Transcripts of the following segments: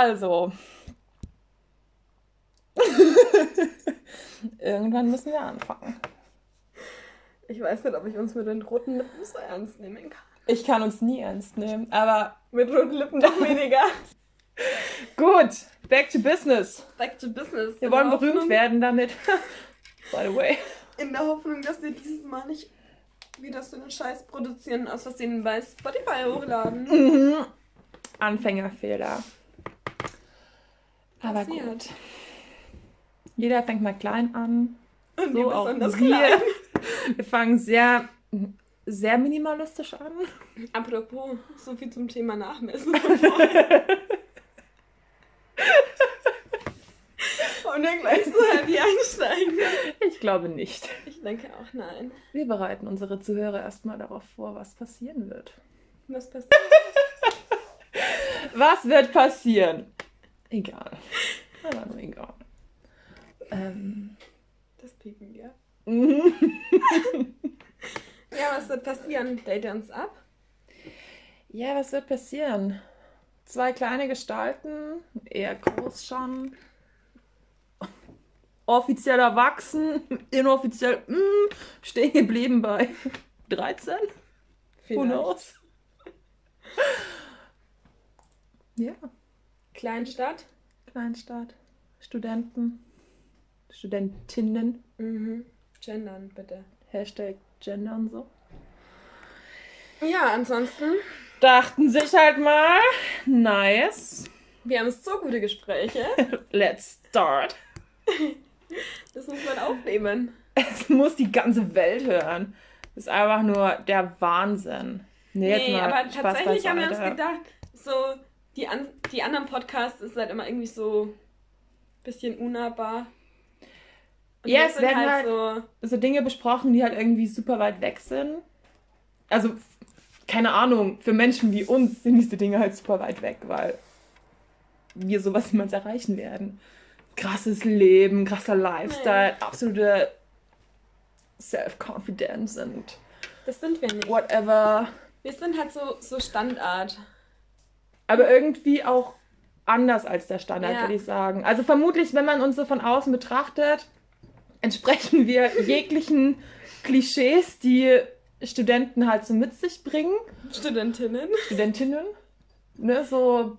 Also. Irgendwann müssen wir anfangen. Ich weiß nicht, ob ich uns mit den roten Lippen so ernst nehmen kann. Ich kann uns nie ernst nehmen, aber Mit roten Lippen noch weniger. gut. Back to business. Back to business. Wir wollen berühmt Hoffnung- werden damit. By the way. In der Hoffnung, dass wir dieses Mal nicht wieder so einen Scheiß produzieren, aus Versehen bei Spotify hochladen. Mhm. Anfängerfehler. Aber Passiert. gut. Jeder fängt mal klein an. Und So wir auch wir. klein. Wir fangen sehr, sehr minimalistisch an. Apropos, so viel zum Thema Nachmessen. Und dann gleich so heavy einsteigen. Ich glaube nicht. Ich denke auch nein. Wir bereiten unsere Zuhörer erstmal darauf vor, was passieren wird. Was passiert? Was wird passieren? Egal. Aber nur egal. Ähm. Das pieken wir. Ja, was wird passieren? Date uns ab? Ja, was wird passieren? Zwei kleine Gestalten, eher groß schon. Offiziell erwachsen, inoffiziell mm, stehen geblieben bei 13. Who Vielleicht. knows? Ja, Kleinstadt? Kleinstadt. Studenten. Studentinnen. Mhm. Gendern, bitte. Hashtag Gender und so. Ja, ansonsten, Dachten sich halt mal, nice, wir haben so gute Gespräche. let's start. Das muss man aufnehmen. Es muss die ganze Welt hören. Das ist einfach nur der Wahnsinn. Nee, Nee, aber Spaß tatsächlich haben wir uns gedacht, so die, an, die anderen Podcasts ist halt immer irgendwie so ein bisschen unnahbar. Und Ja, es werden halt halt- so. so Dinge besprochen, die halt irgendwie super weit weg sind. Also, keine Ahnung, für Menschen wie uns sind diese Dinge halt super weit weg, weil wir sowas niemals erreichen werden. Krasses Leben, krasser Lifestyle, absolute Self-Confidence und Das sind wir nicht. whatever. Wir sind halt so, so Standard. Aber irgendwie auch anders als der Standard, Ja. würde ich sagen. Also vermutlich, wenn man uns so von außen betrachtet, entsprechen wir jeglichen Klischees, die Studenten halt so mit sich bringen. Studentinnen. Studentinnen. Ne, so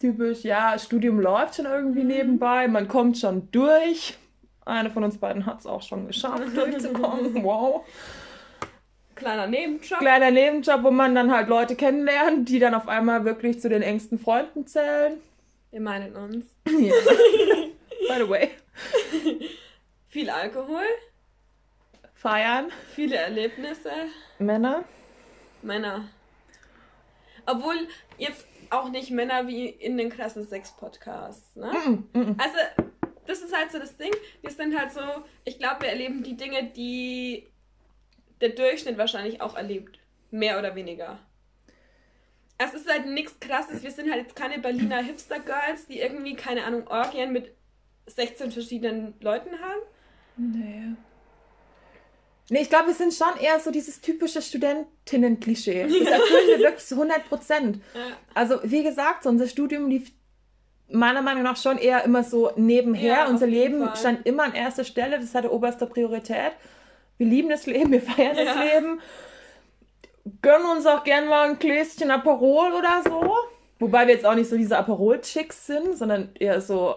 typisch, ja, Studium läuft schon irgendwie nebenbei, man kommt schon durch. Eine von uns beiden hat es auch schon geschafft, durchzukommen. Wow. Kleiner Nebenjob. Kleiner Nebenjob, wo man dann halt Leute kennenlernt, die dann auf einmal wirklich zu den engsten Freunden zählen. Wir meinen uns. Ja. By the way. Viel Alkohol, Feiern. viele Erlebnisse. Männer. Männer. Obwohl jetzt auch nicht Männer wie in den krassen Sex-Podcasts. Ne? Mm, mm, mm. Also, das ist halt so das Ding. Wir sind halt so, ich glaube, wir erleben die Dinge, die der Durchschnitt wahrscheinlich auch erlebt. Mehr oder weniger. Es ist halt nichts krasses. Wir sind halt jetzt keine Berliner Hipster-Girls, die irgendwie, keine Ahnung, Orgien mit 16 verschiedenen Leuten haben. Nee. Nee, ich glaube, wir sind schon eher so dieses typische Studentinnen-Klischee. Das erfüllen wir wirklich zu 100 Prozent. Ja. Also, wie gesagt, so unser Studium lief meiner Meinung nach schon eher immer so nebenher. Ja, Unser Leben Fall. stand immer an erster Stelle. Das hatte oberste Priorität. Wir lieben das Leben, wir feiern das Ja. Leben. Gönnen uns auch gern mal ein Gläschen Aperol oder so. Wobei wir jetzt auch nicht so diese Aperol-Chicks sind, sondern eher so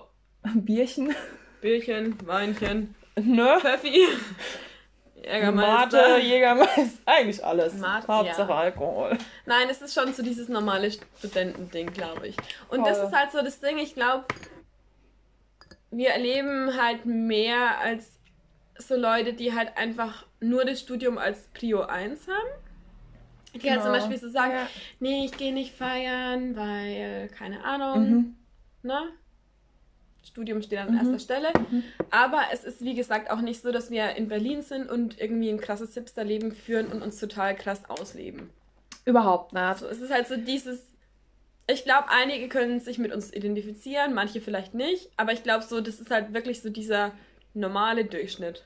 Bierchen. Bierchen, Weinchen, Ne? Pfeffi, Jägermeister. Mate, Jägermeister, eigentlich alles. Mate, Hauptsache ja. Alkohol. Nein, es ist schon so dieses normale Studentending, glaube ich. Und Voll. das ist halt so das Ding, ich glaube, wir erleben halt mehr als so Leute, die halt einfach nur das Studium als Prio 1 haben. Die halt zum Genau. Beispiel so sagen, Ja. nee, ich gehe nicht feiern, weil, keine Ahnung, Mhm. ne? Studium steht an Mhm. erster Stelle. Aber es ist, wie gesagt, auch nicht so, dass wir in Berlin sind und irgendwie ein krasses Hipsterleben führen und uns total krass ausleben. Überhaupt nicht. Also es ist halt so dieses. Ich glaube, einige können sich mit uns identifizieren, manche vielleicht nicht. Aber ich glaube so, das ist halt wirklich so dieser normale Durchschnitt.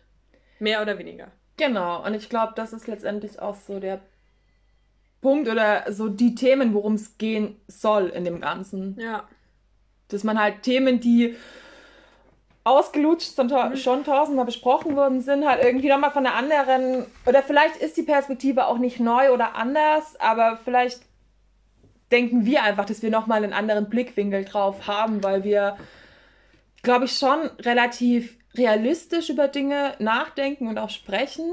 Mehr oder weniger. Genau, und ich glaube, das ist letztendlich auch so der Punkt oder so die Themen, worum es gehen soll in dem Ganzen. Ja. Dass man halt Themen, die ausgelutscht und Mhm. schon tausendmal besprochen worden sind, halt irgendwie nochmal von einer anderen, oder vielleicht ist die Perspektive auch nicht neu oder anders, aber vielleicht denken wir einfach, dass wir nochmal einen anderen Blickwinkel drauf haben, weil wir, glaube ich, schon relativ realistisch über Dinge nachdenken und auch sprechen,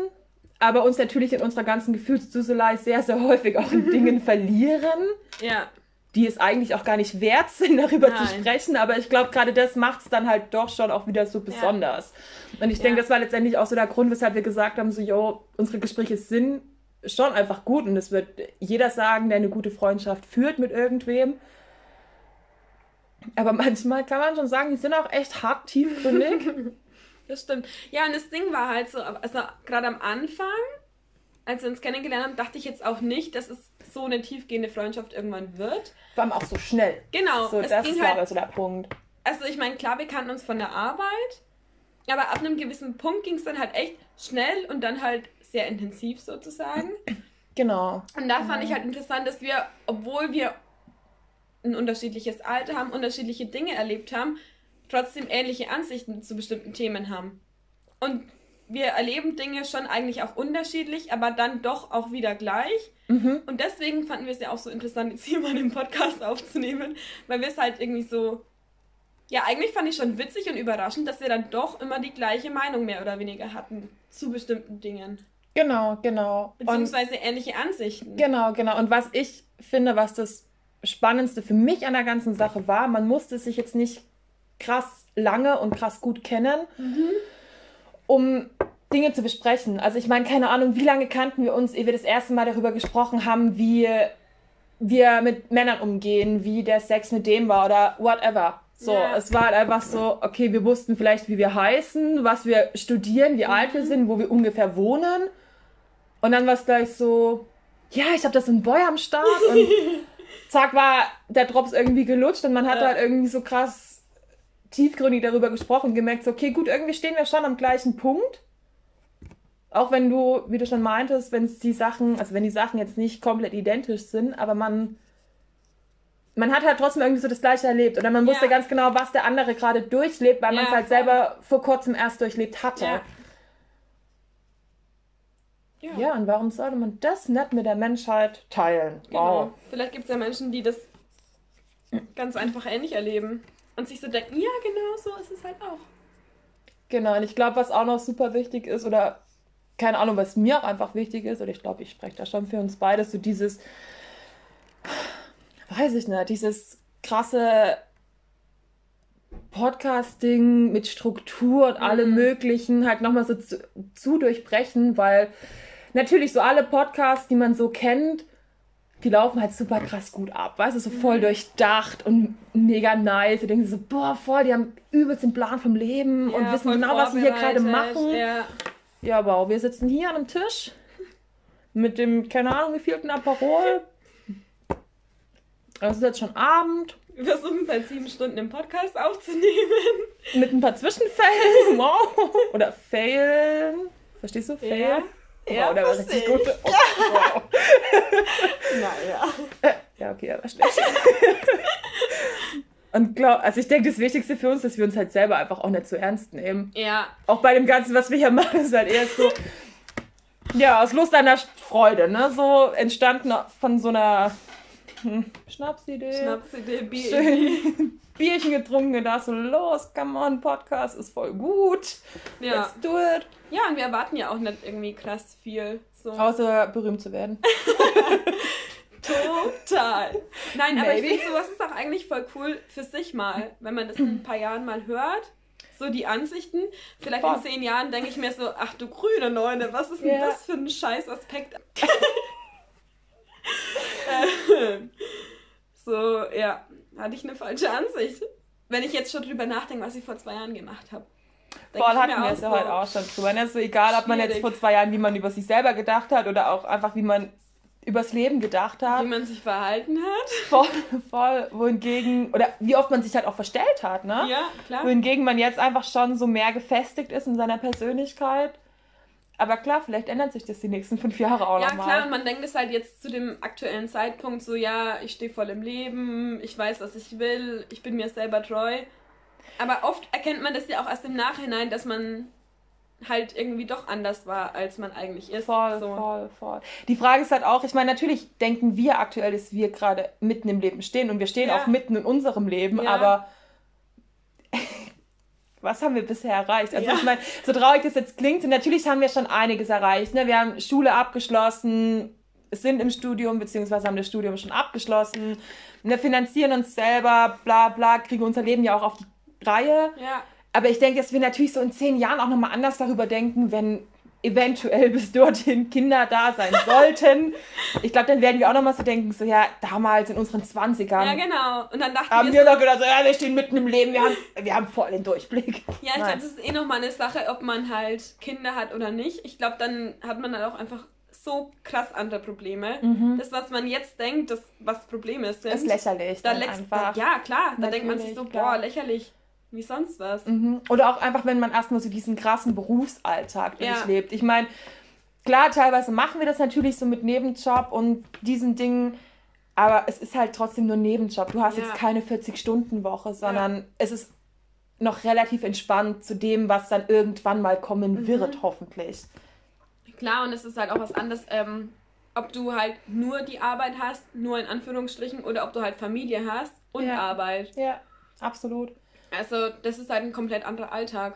aber uns natürlich in unserer ganzen Gefühlsduselei sehr, sehr häufig auch in Dingen verlieren Ja. die es eigentlich auch gar nicht wert sind, darüber zu Nein. sprechen. Aber ich glaube, gerade das macht es dann halt doch schon auch wieder so besonders. Und ich denke, Ja. das war letztendlich auch so der Grund, weshalb wir gesagt haben, so, yo, unsere Gespräche sind schon einfach gut. Und es wird jeder sagen, der eine gute Freundschaft führt mit irgendwem. Aber manchmal kann man schon sagen, die sind auch echt hart tiefgründig. Das stimmt. Ja, und das Ding war halt so, also gerade am Anfang, als wir uns kennengelernt haben, dachte ich jetzt auch nicht, dass es so eine tiefgehende Freundschaft irgendwann wird. Vor allem auch so schnell. Genau, So, das ging ist, halt glaube ich, so der Punkt. also ich meine, klar, wir kannten uns von der Arbeit, aber ab einem gewissen Punkt ging es dann halt echt schnell und dann halt sehr intensiv sozusagen. Genau. Und da fand ich halt interessant, dass wir, obwohl wir ein unterschiedliches Alter haben, unterschiedliche Dinge erlebt haben, trotzdem ähnliche Ansichten zu bestimmten Themen haben. Und wir erleben Dinge schon eigentlich auch unterschiedlich, aber dann doch auch wieder gleich. Mhm. Und deswegen fanden wir es ja auch so interessant, jetzt hier mal einen Podcast aufzunehmen, weil wir es halt irgendwie so. Ja, eigentlich fand ich schon witzig und überraschend, dass wir dann doch immer die gleiche Meinung mehr oder weniger hatten zu bestimmten Dingen. Genau, genau. Und Beziehungsweise ähnliche Ansichten. Genau, genau. Und was ich finde, was das Spannendste für mich an der ganzen Sache war, man musste sich jetzt nicht krass lange und krass gut kennen, um Dinge zu besprechen. Also ich meine, keine Ahnung, wie lange kannten wir uns, ehe wir das erste Mal darüber gesprochen haben, wie wir mit Männern umgehen, wie der Sex mit dem war oder whatever. So, Ja. es war halt einfach so, okay, wir wussten vielleicht, wie wir heißen, was wir studieren, wie alt wir sind, wo wir ungefähr wohnen. Und dann war es gleich so, ja, ich habe das in Boy am Start und zack war der Drops irgendwie gelutscht und man hat Ja. halt irgendwie so krass tiefgründig darüber gesprochen, gemerkt, so, okay, gut, irgendwie stehen wir schon am gleichen Punkt. Auch wenn du, wie du schon meintest, wenn es die Sachen, also wenn die Sachen jetzt nicht komplett identisch sind, aber man, man hat halt trotzdem irgendwie so das Gleiche erlebt. Oder man wusste Ja. ganz genau, was der andere gerade durchlebt, weil man es Ja, halt voll. selber vor kurzem erst durchlebt hatte. Ja. Ja, und warum sollte man das nicht mit der Menschheit teilen? Genau. Wow. Vielleicht gibt es ja Menschen, die das ganz einfach ähnlich erleben und sich so denken, ja, genau so ist es halt auch. Genau, und ich glaube, was auch noch super wichtig ist, oder keine Ahnung, was mir auch einfach wichtig ist, oder ich glaube, ich spreche da schon für uns beide, so dieses, weiß ich nicht, dieses krasse Podcasting mit Struktur und allem Mhm. Möglichen halt nochmal so zu, zu durchbrechen, weil natürlich so alle Podcasts, die man so kennt, die laufen halt super krass gut ab, weißt du, so voll Mhm. durchdacht und mega nice. Du denkst so, boah, voll, die haben übelst den Plan vom Leben und Ja, wissen voll genau, was sie hier gerade machen. Ja. Ja, wow, wir sitzen hier an einem Tisch mit dem, keine Ahnung, wievielten Aperol. Es ist jetzt schon Abend, Wir versuchen seit sieben Stunden den Podcast aufzunehmen. mit ein paar Zwischenfällen. Wow. Oder Failen. Verstehst du? Fail? Ja. Ja, wow, der war richtig ich. gut. Oh, wow. Naja. Ja, okay, er war schlecht. Und glaub, also ich denke, das Wichtigste für uns, dass wir uns halt selber einfach auch nicht so ernst nehmen. Ja, Auch bei dem Ganzen, was wir hier machen, ist halt eher so, ja, aus Lust der Freude, ne? So entstanden von so einer Schnapsidee. Schnapsidee, Bier. Schön Bierchen getrunken, gedacht so, los, come on, Podcast ist voll gut. Ja. Let's do it. ja, und wir erwarten ja auch nicht irgendwie krass viel. So. Außer berühmt zu werden. Total. Nein, aber ich finde, sowas ist auch eigentlich voll cool für sich mal, wenn man das in ein paar Jahren mal hört. So die Ansichten. Vielleicht Voll. in zehn Jahren denke ich mir so, ach du grüne Neune, was ist denn Ja. das für ein scheiß Aspekt? So, ja, hatte ich eine falsche Ansicht. Wenn ich jetzt schon drüber nachdenke, was ich vor zwei Jahren gemacht habe. Voll hatten wir es ja heute auch schon drüber. Ne? So egal, ob man jetzt vor zwei Jahren, wie man über sich selber gedacht hat oder auch einfach, wie man übers Leben gedacht hat. Wie man sich verhalten hat. Voll, voll, wohingegen, oder wie oft man sich halt auch verstellt hat, ne? Ja, klar. Wohingegen man jetzt einfach schon so mehr gefestigt ist in seiner Persönlichkeit. Aber klar, vielleicht ändert sich das die nächsten fünf Jahre auch Ja, nochmal. klar, und man denkt es halt jetzt zu dem aktuellen Zeitpunkt so, ja, ich stehe voll im Leben, ich weiß, was ich will, ich bin mir selber treu. Aber oft erkennt man das ja auch erst im Nachhinein, dass man halt irgendwie doch anders war, als man eigentlich ist. Voll, so. voll, voll. Die Frage ist halt auch, ich meine, natürlich denken wir aktuell, dass wir gerade mitten im Leben stehen und wir stehen Ja. auch mitten in unserem Leben, Ja. aber was haben wir bisher erreicht? Also Ja. ich meine, so traurig das jetzt klingt, natürlich haben wir schon einiges erreicht. Ne? Wir haben Schule abgeschlossen, sind im Studium, beziehungsweise haben das Studium schon abgeschlossen, ne, finanzieren uns selber, bla bla, kriegen unser Leben ja auch auf die Reihe. Ja, Aber ich denke, dass wir natürlich so in zehn Jahren auch nochmal anders darüber denken, wenn eventuell bis dorthin Kinder da sein sollten. ich glaube, dann werden wir auch nochmal so denken, so ja, damals in unseren 20ern ja, genau. Und dann dachten haben wir wir so, gedacht, so, ja, wir stehen mitten im Leben, wir haben, wir haben voll den Durchblick. Ja, ich glaube, das ist eh nochmal eine Sache, ob man halt Kinder hat oder nicht. Ich glaube, dann hat man dann auch einfach so krass andere Probleme. Das, was man jetzt denkt, das, was Probleme sind, ist lächerlich. da dann einfach. Ja, klar. Da denkt man sich so, boah, lächerlich. Wie sonst was. Mhm. Oder auch einfach, wenn man erstmal so diesen krassen Berufsalltag Ja. durchlebt. Ich meine, klar, teilweise machen wir das natürlich so mit Nebenjob und diesen Dingen, aber es ist halt trotzdem nur Nebenjob. Du hast Ja. jetzt keine 40-Stunden-Woche, sondern es ist noch relativ entspannt zu dem, was dann irgendwann mal kommen Mhm. wird, hoffentlich. Klar, und es ist halt auch was anderes, ähm, ob du halt nur die Arbeit hast, nur in Anführungsstrichen, oder ob du halt Familie hast und Ja. Arbeit. Ja, absolut. Also, das ist halt ein komplett anderer Alltag.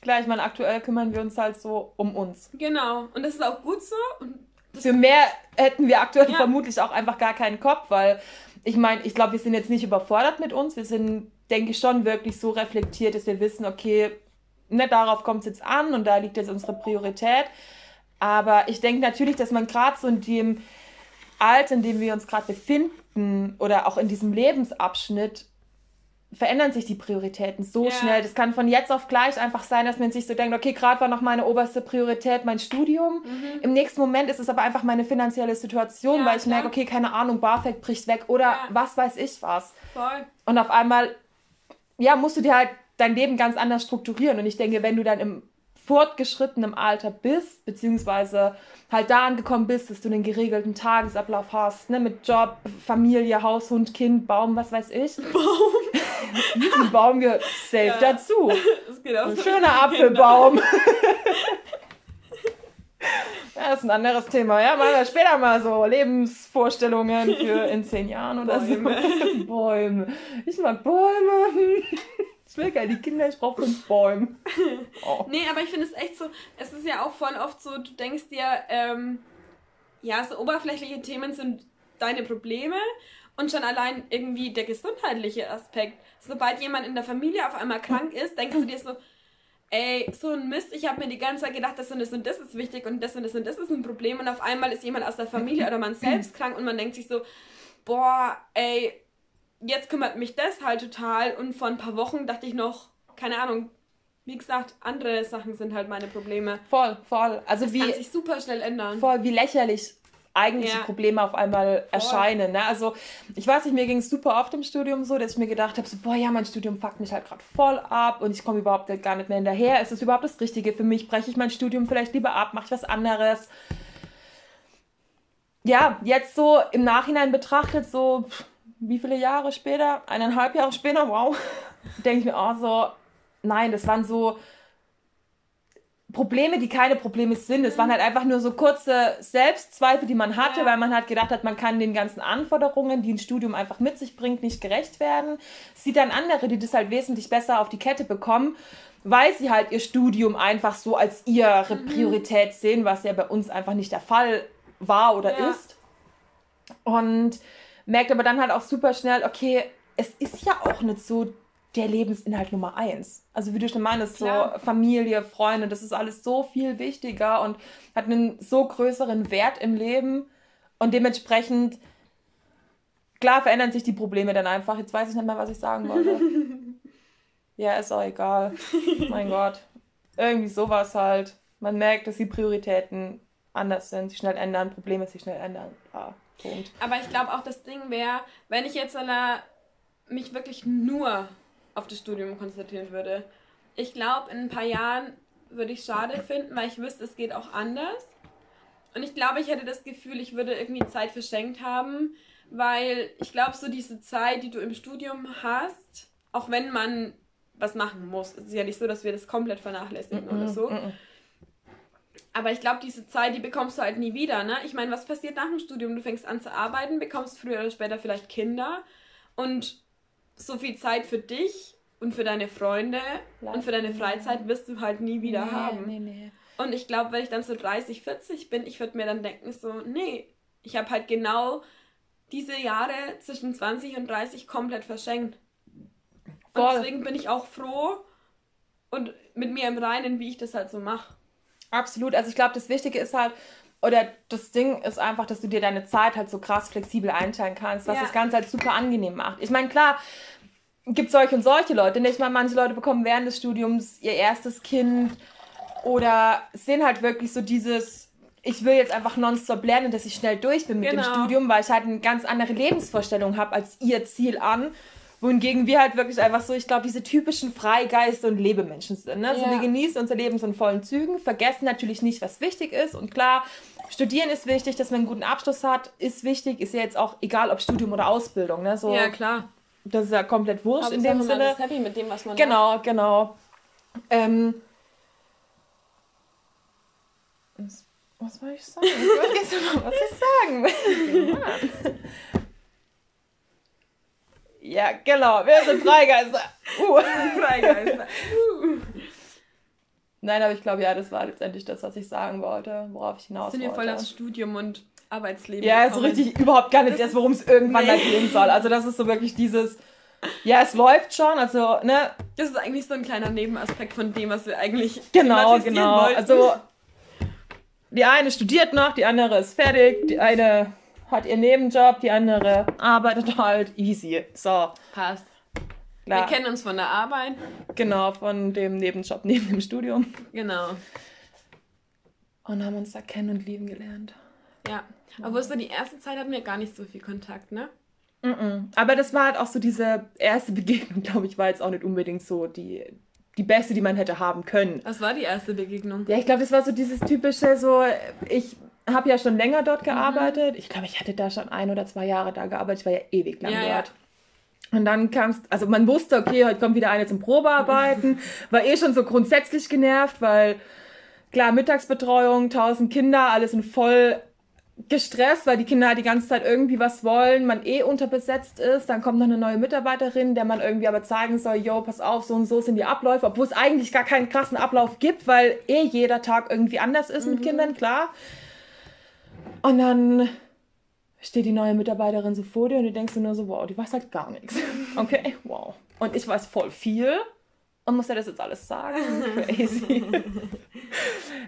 Klar, ich meine, aktuell kümmern wir uns halt so um uns. Genau. Und das ist auch gut so. Für mehr hätten wir aktuell Ja. vermutlich auch einfach gar keinen Kopf, weil ich meine, ich glaube, wir sind jetzt nicht überfordert mit uns. Wir sind, denke ich, schon wirklich so reflektiert, dass wir wissen, okay, ne, darauf kommt es jetzt an und da liegt jetzt unsere Priorität. Aber ich denke natürlich, dass man gerade so in dem Alter, in dem wir uns gerade befinden oder auch in diesem Lebensabschnitt, verändern sich die Prioritäten so Ja. schnell. Das kann von jetzt auf gleich einfach sein, dass man sich so denkt, okay, gerade war noch meine oberste Priorität mein Studium. Im nächsten Moment ist es aber einfach meine finanzielle Situation, Ja, weil ich klar. merke, okay, keine Ahnung, BAföG bricht weg oder Ja. was weiß ich was. voll. Und auf einmal, ja, musst du dir halt dein Leben ganz anders strukturieren. Und ich denke, wenn du dann im fortgeschrittenen Alter bist, beziehungsweise halt da angekommen bist, dass du einen geregelten Tagesablauf hast, ne, mit Job, Familie, Haus, Hund, Kind, Baum, was weiß ich. Baum? Ein Baum gehört safe Ja. dazu. Das geht auch Ein so schöner Kindern. Apfelbaum. Ja, das ist ein anderes Thema. Ja, machen wir später mal so Lebensvorstellungen für in zehn Jahren oder Bäume. so. Bäume. Ich mag Bäume. Ich will keine Kinder, ich brauche fünf Bäume. Oh. Nee, aber ich finde es echt so, es ist ja auch voll oft so, du denkst dir, ähm, ja, so oberflächliche Themen sind deine Probleme und schon allein irgendwie der gesundheitliche Aspekt. Sobald jemand in der Familie auf einmal krank ist, denkst du dir so, ey, so ein Mist, ich habe mir die ganze Zeit gedacht, das und das und das ist wichtig und das und das und das ist ein Problem und auf einmal ist jemand aus der Familie oder man selbst krank und man denkt sich so, boah, ey, jetzt kümmert mich das halt total und vor ein paar Wochen dachte ich noch, keine Ahnung, wie gesagt, andere Sachen sind halt meine Probleme. Voll, voll. Also Das wie, kann sich super schnell ändern. voll, wie lächerlich eigentliche Ja. Probleme auf einmal erscheinen. Ne? Also ich weiß nicht, mir ging es super oft im Studium so, dass ich mir gedacht habe, so, boah, ja, mein Studium fuckt mich halt gerade voll ab und ich komme überhaupt gar nicht mehr hinterher. Ist es überhaupt das Richtige für mich? Breche ich mein Studium vielleicht lieber ab? Mache ich was anderes? Ja, jetzt so im Nachhinein betrachtet, so pff, wie viele Jahre später, eineinhalb Jahre später, wow, denke ich mir auch so, nein, das waren so Probleme, die keine Probleme sind. Es waren halt einfach nur so kurze Selbstzweifel, die man hatte, Ja. weil man halt gedacht hat, man kann den ganzen Anforderungen, die ein Studium einfach mit sich bringt, nicht gerecht werden. Sieht dann andere, die das halt wesentlich besser auf die Kette bekommen, weil sie halt ihr Studium einfach so als ihre Mhm. Priorität sehen, was ja bei uns einfach nicht der Fall war oder Ja. ist. Und merkt aber dann halt auch super schnell, okay, es ist ja auch nicht so der Lebensinhalt Nummer eins. Also wie du schon meinst, so Klar. Familie, Freunde, das ist alles so viel wichtiger und hat einen so größeren Wert im Leben und dementsprechend, klar verändern sich die Probleme dann einfach. Jetzt weiß ich nicht mehr, was ich sagen wollte. ja, ist auch egal. mein Gott. Irgendwie sowas halt. Man merkt, dass die Prioritäten anders sind, sich schnell ändern, Probleme sich schnell ändern. Ah, Punkt. Aber ich glaube auch, das Ding wäre, wenn ich jetzt alle mich wirklich nur auf das Studium konzentrieren würde. Ich glaube, in ein paar Jahren würde ich schade finden, weil ich wüsste, es geht auch anders. Und ich glaube, ich hätte das Gefühl, ich würde irgendwie Zeit verschenkt haben, weil ich glaube, so diese Zeit, die du im Studium hast, auch wenn man was machen muss, es ist ja nicht so, dass wir das komplett vernachlässigen mm -mm, oder so. Mm aber ich glaube, diese Zeit, die bekommst du halt nie wieder. Ne? Ich meine, was passiert nach dem Studium? Du fängst an zu arbeiten, bekommst früher oder später vielleicht Kinder und so viel Zeit für dich und für deine Freunde Bleib und für deine Freizeit wirst du halt nie wieder nee, haben. Nee, nee. Und ich glaube, wenn ich dann so 30, 40 bin, ich würde mir dann denken, so, nee, ich habe halt genau diese Jahre zwischen 20 und 30 komplett verschenkt. Voll. Und deswegen bin ich auch froh und mit mir im Reinen, wie ich das halt so mache. Absolut. Also ich glaube, das Wichtige ist halt, oder das Ding ist einfach, dass du dir deine Zeit halt so krass flexibel einteilen kannst, was ja. das Ganze halt super angenehm macht. Ich meine, klar, gibt solche und solche Leute. Nicht mal manche Leute bekommen während des Studiums ihr erstes Kind oder sehen halt wirklich so dieses, ich will jetzt einfach nonstop lernen, dass ich schnell durch bin mit genau. dem Studium, weil ich halt eine ganz andere Lebensvorstellung habe als ihr Ziel an. Wohingegen wir halt wirklich einfach so, ich glaube, diese typischen Freigeist- und Lebemenschen sind. Ne? Also ja. wir genießen unser Leben so in vollen Zügen, vergessen natürlich nicht, was wichtig ist. Und klar, studieren ist wichtig, dass man einen guten Abschluss hat, ist wichtig, ist ja jetzt auch egal, ob Studium oder Ausbildung. Ne? So, ja, klar. Das ist ja komplett wurscht in dem Sinne. Man ist happy mit dem, was man Genau, macht. genau. Ähm, was, was soll ich sagen? Ich wollte jetzt noch was ich sagen. ja, genau. Wir sind Freigeister. Uh. Freigeister. Uh. Nein, aber ich glaube, ja, das war letztendlich das, was ich sagen wollte, worauf ich hinaus wollte. Sind wir voll das Studium und Arbeitsleben. Ja, so richtig überhaupt gar nicht das, worum es irgendwann nee. gehen soll. Also das ist so wirklich dieses, ja, es läuft schon, also, ne. Das ist eigentlich so ein kleiner Nebenaspekt von dem, was wir eigentlich Genau, genau. Wollten. Also, die eine studiert noch, die andere ist fertig, die eine hat ihren Nebenjob, die andere arbeitet halt easy. So. Passt. Klar. Wir kennen uns von der Arbeit. Genau, von dem Nebenjob neben dem Studium. Genau. Und haben uns da kennen und lieben gelernt. Ja. Aber du, die erste Zeit hatten wir gar nicht so viel Kontakt, ne? Mm -mm. Aber das war halt auch so diese erste Begegnung, glaube ich, war jetzt auch nicht unbedingt so die, die beste, die man hätte haben können. Was war die erste Begegnung? Ja, ich glaube, das war so dieses typische, so, ich habe ja schon länger dort mhm. gearbeitet. Mhm. Ich glaube, ich hatte da schon ein oder zwei Jahre da gearbeitet. Ich war ja ewig lang ja, dort. Ja. Und dann kamst, also man wusste, okay, heute kommt wieder eine zum Probearbeiten. War eh schon so grundsätzlich genervt, weil klar, Mittagsbetreuung, tausend Kinder, alles in voll gestresst, weil die Kinder halt die ganze Zeit irgendwie was wollen, man eh unterbesetzt ist, dann kommt noch eine neue Mitarbeiterin, der man irgendwie aber zeigen soll, yo, pass auf, so und so sind die Abläufe, obwohl es eigentlich gar keinen krassen Ablauf gibt, weil eh jeder Tag irgendwie anders ist mhm. mit Kindern, klar. Und dann steht die neue Mitarbeiterin so vor dir und du denkst dir nur so, wow, die weiß halt gar nichts. Okay, wow. Und ich weiß voll viel und muss ja das jetzt alles sagen? Crazy.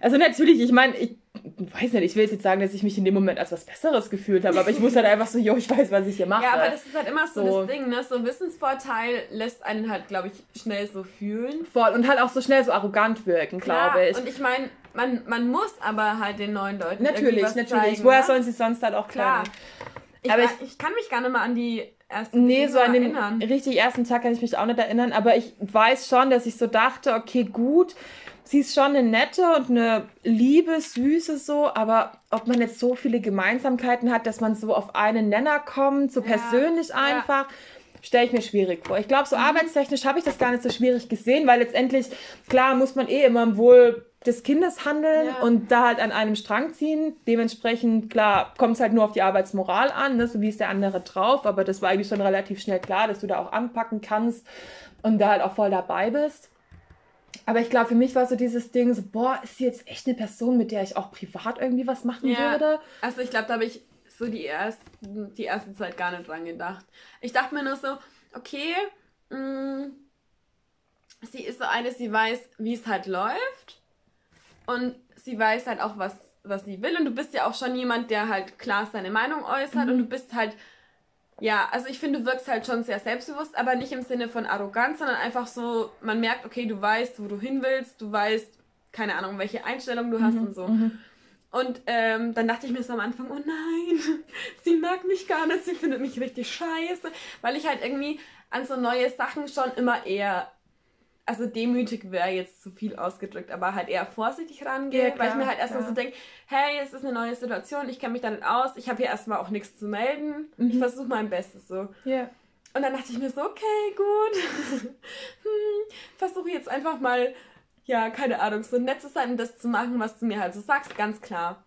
also natürlich, ich meine, ich weiß nicht, ich will jetzt sagen, dass ich mich in dem Moment als was Besseres gefühlt habe, aber ich muss halt einfach so, jo, ich weiß, was ich hier mache. Ja, aber das ist halt immer so, so. das Ding, ne? So ein Wissensvorteil lässt einen halt, glaube ich, schnell so fühlen. Voll und halt auch so schnell so arrogant wirken, glaube ich. Und ich meine, man, man muss aber halt den neuen Leuten Natürlich, natürlich. Zeigen, Woher ne? sollen sie sonst halt auch klar. Ich, aber ich, ich kann mich gar nicht mal an die ersten Nee, so an den erinnern. richtig ersten Tag kann ich mich auch nicht erinnern, aber ich weiß schon, dass ich so dachte, okay, gut, sie ist schon eine nette und eine liebe, süße so, aber ob man jetzt so viele Gemeinsamkeiten hat, dass man so auf einen Nenner kommt, so ja. persönlich einfach. Ja stelle ich mir schwierig vor. Ich glaube, so mhm. arbeitstechnisch habe ich das gar nicht so schwierig gesehen, weil letztendlich, klar, muss man eh immer im Wohl des Kindes handeln ja. und da halt an einem Strang ziehen. Dementsprechend, klar, kommt es halt nur auf die Arbeitsmoral an, ne? so wie ist der andere drauf, aber das war eigentlich schon relativ schnell klar, dass du da auch anpacken kannst und da halt auch voll dabei bist. Aber ich glaube, für mich war so dieses Ding, so, boah, ist sie jetzt echt eine Person, mit der ich auch privat irgendwie was machen ja. würde? Also ich glaube, da habe ich so die, ersten, die erste Zeit gar nicht dran gedacht. Ich dachte mir nur so, okay, mh, mm, sie ist so eine, sie weiß, wie es halt läuft und sie weiß halt auch, was, was sie will und du bist ja auch schon jemand, der halt klar seine Meinung äußert mhm. und du bist halt, ja, also ich finde, du wirkst halt schon sehr selbstbewusst, aber nicht im Sinne von Arroganz, sondern einfach so, man merkt, okay, du weißt, wo du hin willst, du weißt, keine Ahnung, welche Einstellung du hast mhm. und so. Mhm. Und ähm, dann dachte ich mir so am Anfang, oh nein, sie mag mich gar nicht, sie findet mich richtig scheiße, weil ich halt irgendwie an so neue Sachen schon immer eher also demütig wäre jetzt zu viel ausgedrückt, aber halt eher vorsichtig rangehe, ja, weil ich mir halt erstmal so denke, hey, es ist eine neue Situation, ich kenne mich da nicht aus, ich habe hier erstmal auch nichts zu melden, mhm. ich versuche mein Bestes so. Ja. Und dann dachte ich mir so, okay, gut, hm, versuche jetzt einfach mal, ja, keine Ahnung, so nett zu sein und das zu machen, was du mir halt so sagst, ganz klar.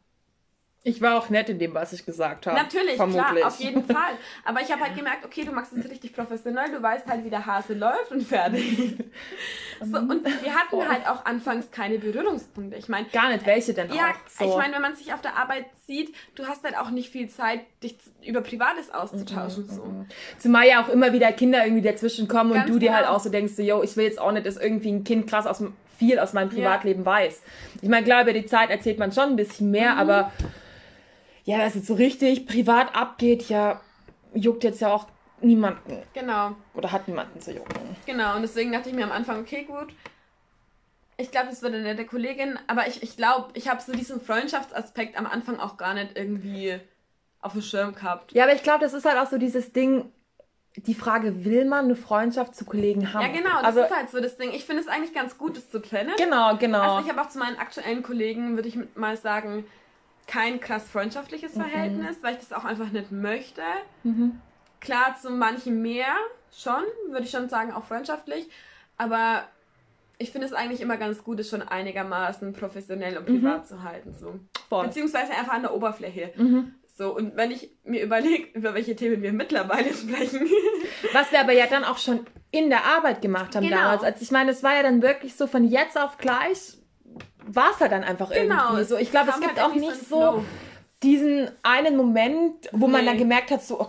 Ich war auch nett in dem, was ich gesagt habe. Natürlich, vermutlich. klar, auf jeden Fall. Aber ich habe halt gemerkt, okay, du machst es richtig professionell, du weißt halt, wie der Hase läuft und fertig. so, und wir hatten halt auch anfangs keine Berührungspunkte. Ich meine. Gar nicht, welche denn ja, auch? Ja, so. ich meine, wenn man sich auf der Arbeit sieht, du hast halt auch nicht viel Zeit, dich über Privates auszutauschen. Mhm, so. Mhm. Zumal ja auch immer wieder Kinder irgendwie dazwischen kommen Ganz und du dir halt genau. halt auch so denkst, so, yo, ich will jetzt auch nicht, dass irgendwie ein Kind krass aus viel aus meinem Privatleben ja. weiß. Ich meine, klar, über die Zeit erzählt man schon ein bisschen mehr, mhm. aber ja, dass es so richtig privat abgeht, ja, juckt jetzt ja auch niemanden. Genau. Oder hat niemanden zu jucken. Genau, und deswegen dachte ich mir am Anfang, okay, gut. Ich glaube, das wird eine nette Kollegin, aber ich, ich glaube, ich habe so diesen Freundschaftsaspekt am Anfang auch gar nicht irgendwie auf dem Schirm gehabt. Ja, aber ich glaube, das ist halt auch so dieses Ding, die Frage, will man eine Freundschaft zu Kollegen haben? Ja, genau, das also, ist halt so das Ding. Ich finde es eigentlich ganz gut, das zu trennen. Genau, genau. Also ich habe auch zu meinen aktuellen Kollegen, würde ich mal sagen, kein krass freundschaftliches mhm. Verhältnis, weil ich das auch einfach nicht möchte. Mhm. Klar, zu manchen mehr schon, würde ich schon sagen, auch freundschaftlich. Aber ich finde es eigentlich immer ganz gut, es schon einigermaßen professionell und privat mhm. zu halten. So. Beziehungsweise einfach an der Oberfläche. Mhm. So, und wenn ich mir überlege, über welche Themen wir mittlerweile sprechen. Was wir aber ja dann auch schon in der Arbeit gemacht haben genau. damals. Also ich meine, es war ja dann wirklich so von jetzt auf gleich war es halt dann einfach genau, irgendwie so. Ich glaube, es gibt halt auch nicht so diesen einen Moment, wo nee. man dann gemerkt hat, so, oh,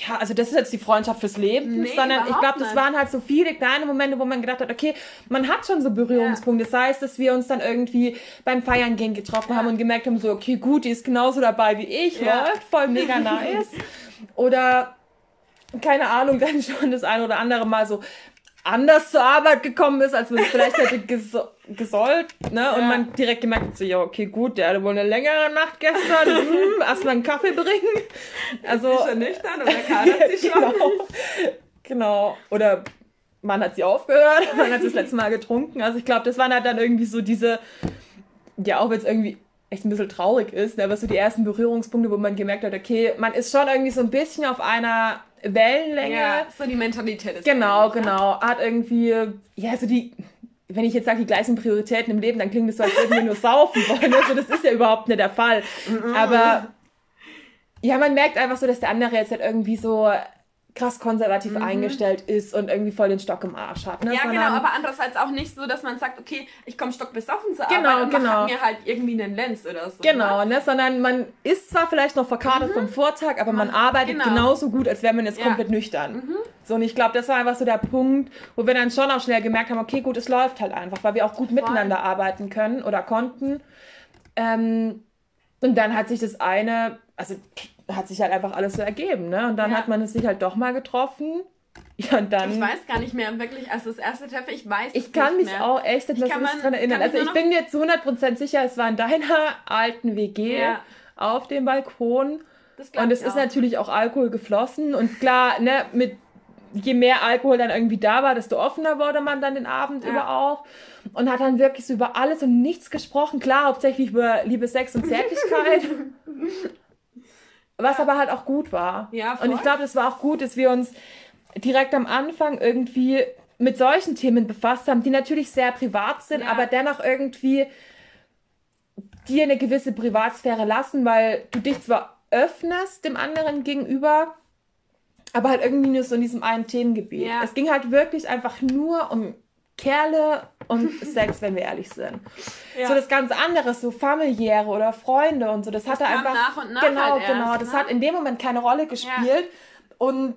ja, also das ist jetzt die Freundschaft fürs Leben, nee, sondern ich glaube, das waren halt so viele kleine Momente, wo man gedacht hat, okay, man hat schon so Berührungspunkte. Ja. Das heißt, dass wir uns dann irgendwie beim Feiern gehen getroffen ja. haben und gemerkt haben, so, okay, gut, die ist genauso dabei wie ich, ja. läuft voll mega nice. Oder keine Ahnung, dann schon das eine oder andere Mal so, anders zur Arbeit gekommen ist, als man es vielleicht hätte geso gesollt, ne? Ja. Und man direkt gemerkt hat, so, ja, okay, gut, der hatte wohl eine längere Nacht gestern, hm, erstmal einen Kaffee bringen. Also, ist sie schon nüchtern oder kadert sie schon? genau. genau. Oder man hat sie aufgehört, man hat das letzte Mal getrunken. Also ich glaube, das waren halt dann irgendwie so diese, ja, auch wenn es irgendwie echt ein bisschen traurig ist, ne? aber so die ersten Berührungspunkte, wo man gemerkt hat, okay, man ist schon irgendwie so ein bisschen auf einer Wellenlänge. Ja, so die Mentalität ist. Genau, genau. Hat irgendwie, ja, so die, wenn ich jetzt sage, die gleichen Prioritäten im Leben, dann klingt es so, als würden wir nur saufen wollen. Also das ist ja überhaupt nicht der Fall. Aber ja, man merkt einfach so, dass der andere jetzt halt irgendwie so krass konservativ mhm. eingestellt ist und irgendwie voll den Stock im Arsch hat. Ne? Ja, Sondern, genau, aber andererseits auch nicht so, dass man sagt, okay, ich komme stockbesoffen zur genau, Arbeit und genau. mir halt irgendwie einen Lenz oder so. Genau, ne? ne? sondern man ist zwar vielleicht noch verkadert mhm. vom Vortag, aber man, man arbeitet genau. genauso gut, als wäre man jetzt ja. komplett nüchtern. Mhm. So, und ich glaube, das war einfach so der Punkt, wo wir dann schon auch schnell gemerkt haben, okay, gut, es läuft halt einfach, weil wir auch gut Voll. miteinander arbeiten können oder konnten. Ähm, und dann hat sich das eine, also hat sich halt einfach alles so ergeben, ne? Und dann ja. hat man es sich halt doch mal getroffen. Ja, und dann. Ich weiß gar nicht mehr wirklich, also das erste Treffen, ich weiß Ich kann mich mehr. auch echt etwas dran erinnern. Also ich bin mir zu 100% sicher, es war in deiner alten WG ja. auf dem Balkon. und es ist auch. natürlich auch Alkohol geflossen. Und klar, ne, mit je mehr Alkohol dann irgendwie da war, desto offener wurde man dann den Abend ja. über auch. Und hat dann wirklich so über alles und nichts gesprochen. Klar, hauptsächlich über Liebe, Sex und Zärtlichkeit. Was aber halt auch gut war. Ja, voll. Und ich glaube, es war auch gut, dass wir uns direkt am Anfang irgendwie mit solchen Themen befasst haben, die natürlich sehr privat sind, ja. aber dennoch irgendwie dir eine gewisse Privatsphäre lassen, weil du dich zwar öffnest dem anderen gegenüber, aber halt irgendwie nur so in diesem einen Themengebiet. Ja. Es ging halt wirklich einfach nur um Kerle und Sex, wenn wir ehrlich sind. Ja. So das ganz andere, so familiäre oder Freunde und so, das, das hatte einfach nach und nach genau, halt genau, das ne? hat in dem Moment keine Rolle gespielt ja. und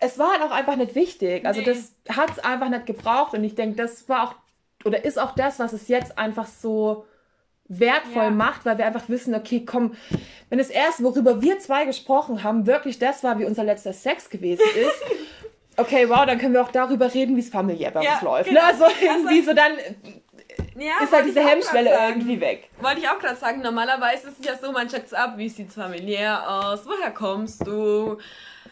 es war halt auch einfach nicht wichtig. Also nee. das hat es einfach nicht gebraucht und ich denke, das war auch oder ist auch das, was es jetzt einfach so wertvoll ja. macht, weil wir einfach wissen, okay, komm, wenn es erst, worüber wir zwei gesprochen haben, wirklich das war, wie unser letzter Sex gewesen ist, okay, wow, dann können wir auch darüber reden, wie es familiär bei ja, uns läuft. Ne? Genau. Ne? Also irgendwie also, so dann ja, ist halt diese Hemmschwelle irgendwie weg. Wollte ich auch gerade sagen, normalerweise ist es ja so, man checkt ab, wie sieht es familiär aus, woher kommst du,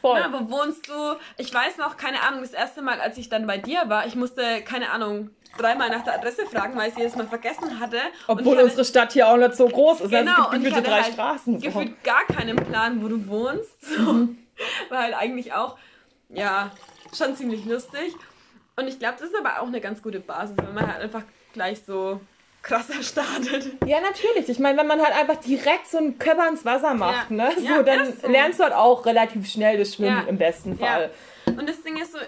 Voll. Na, wo wohnst du? Ich weiß noch, keine Ahnung, das erste Mal, als ich dann bei dir war, ich musste, keine Ahnung, dreimal nach der Adresse fragen, weil ich sie jedes Mal vergessen hatte. Obwohl hatte, unsere Stadt hier auch nicht so groß ist. Genau, also es gibt und ich drei halt Straßen. Gefühlt gar keinen Plan, wo du wohnst. So. Mhm. War halt eigentlich auch, ja, schon ziemlich lustig. Und ich glaube, das ist aber auch eine ganz gute Basis, wenn man halt einfach gleich so krasser startet. Ja, natürlich. Ich meine, wenn man halt einfach direkt so einen Körper ins Wasser macht, ja. ne, so, ja, dann so. lernst du halt auch relativ schnell das Schwimmen ja. im besten Fall. Und das Ding ist so,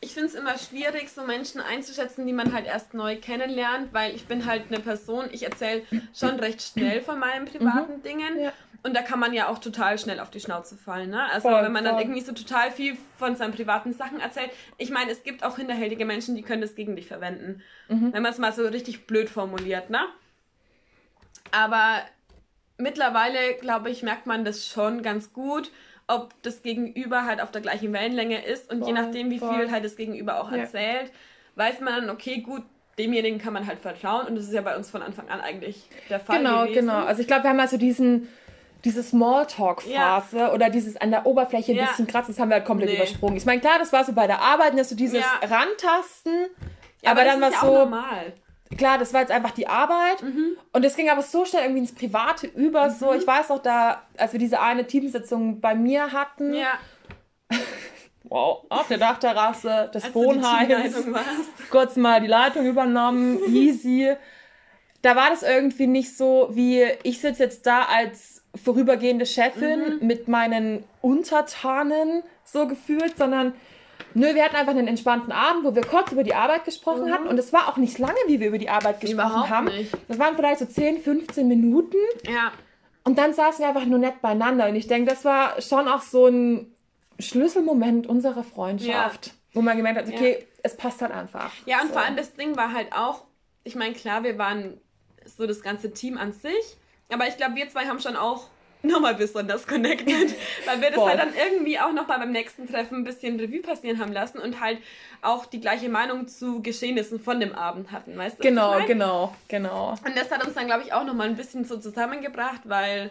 ich finde es immer schwierig, so Menschen einzuschätzen, die man halt erst neu kennenlernt, weil ich bin halt eine Person, ich erzähle schon recht schnell von meinen privaten mhm. Dingen. Und da kann man ja auch total schnell auf die Schnauze fallen. Ne? Also voll, wenn man voll. dann irgendwie so total viel von seinen privaten Sachen erzählt. Ich meine, es gibt auch hinterhältige Menschen, die können das gegen dich verwenden. Mhm. Wenn man es mal so richtig blöd formuliert. Ne? Aber mittlerweile, glaube ich, merkt man das schon ganz gut ob das Gegenüber halt auf der gleichen Wellenlänge ist und voll, je nachdem, wie viel halt das Gegenüber auch ja. erzählt, weiß man dann, okay, gut, demjenigen kann man halt vertrauen und das ist ja bei uns von Anfang an eigentlich der Fall. Genau, gewesen. genau. Also ich glaube, wir haben also diesen diese Smalltalk-Phase ja. oder dieses an der Oberfläche ein ja. bisschen kratzen, das haben wir halt komplett nee. übersprungen. Ich meine, klar, das war so bei der Arbeit, dass du dieses ja. Rantasten, aber, aber dann war so. Normal klar, das war jetzt einfach die Arbeit. Mhm. Und es ging aber so schnell irgendwie ins Private über. Mhm. So, ich weiß auch da, als wir diese eine Teamsitzung bei mir hatten. Ja. wow, auf der Dachterrasse des als Wohnheims. Kurz mal die Leitung übernommen, easy. Da war das irgendwie nicht so, wie ich sitze jetzt da als vorübergehende Chefin mhm. mit meinen Untertanen so gefühlt, sondern Nö, wir hatten einfach einen entspannten Abend, wo wir kurz über die Arbeit gesprochen mhm. hatten. Und es war auch nicht lange, wie wir über die Arbeit gesprochen Überhaupt haben. Nicht. Das waren vielleicht so 10, 15 Minuten. Ja. Und dann saßen wir einfach nur nett beieinander. Und ich denke, das war schon auch so ein Schlüsselmoment unserer Freundschaft. Ja. Wo man gemerkt hat, okay, ja. es passt halt einfach. Ja, und so. vor allem das Ding war halt auch, ich meine, klar, wir waren so das ganze Team an sich. Aber ich glaube, wir zwei haben schon auch nochmal besonders connected, weil wir das Boah. halt dann irgendwie auch nochmal beim nächsten Treffen ein bisschen Revue passieren haben lassen und halt auch die gleiche Meinung zu Geschehnissen von dem Abend hatten, weißt du? Genau, genau, genau. Und das hat uns dann, glaube ich, auch nochmal ein bisschen so zusammengebracht, weil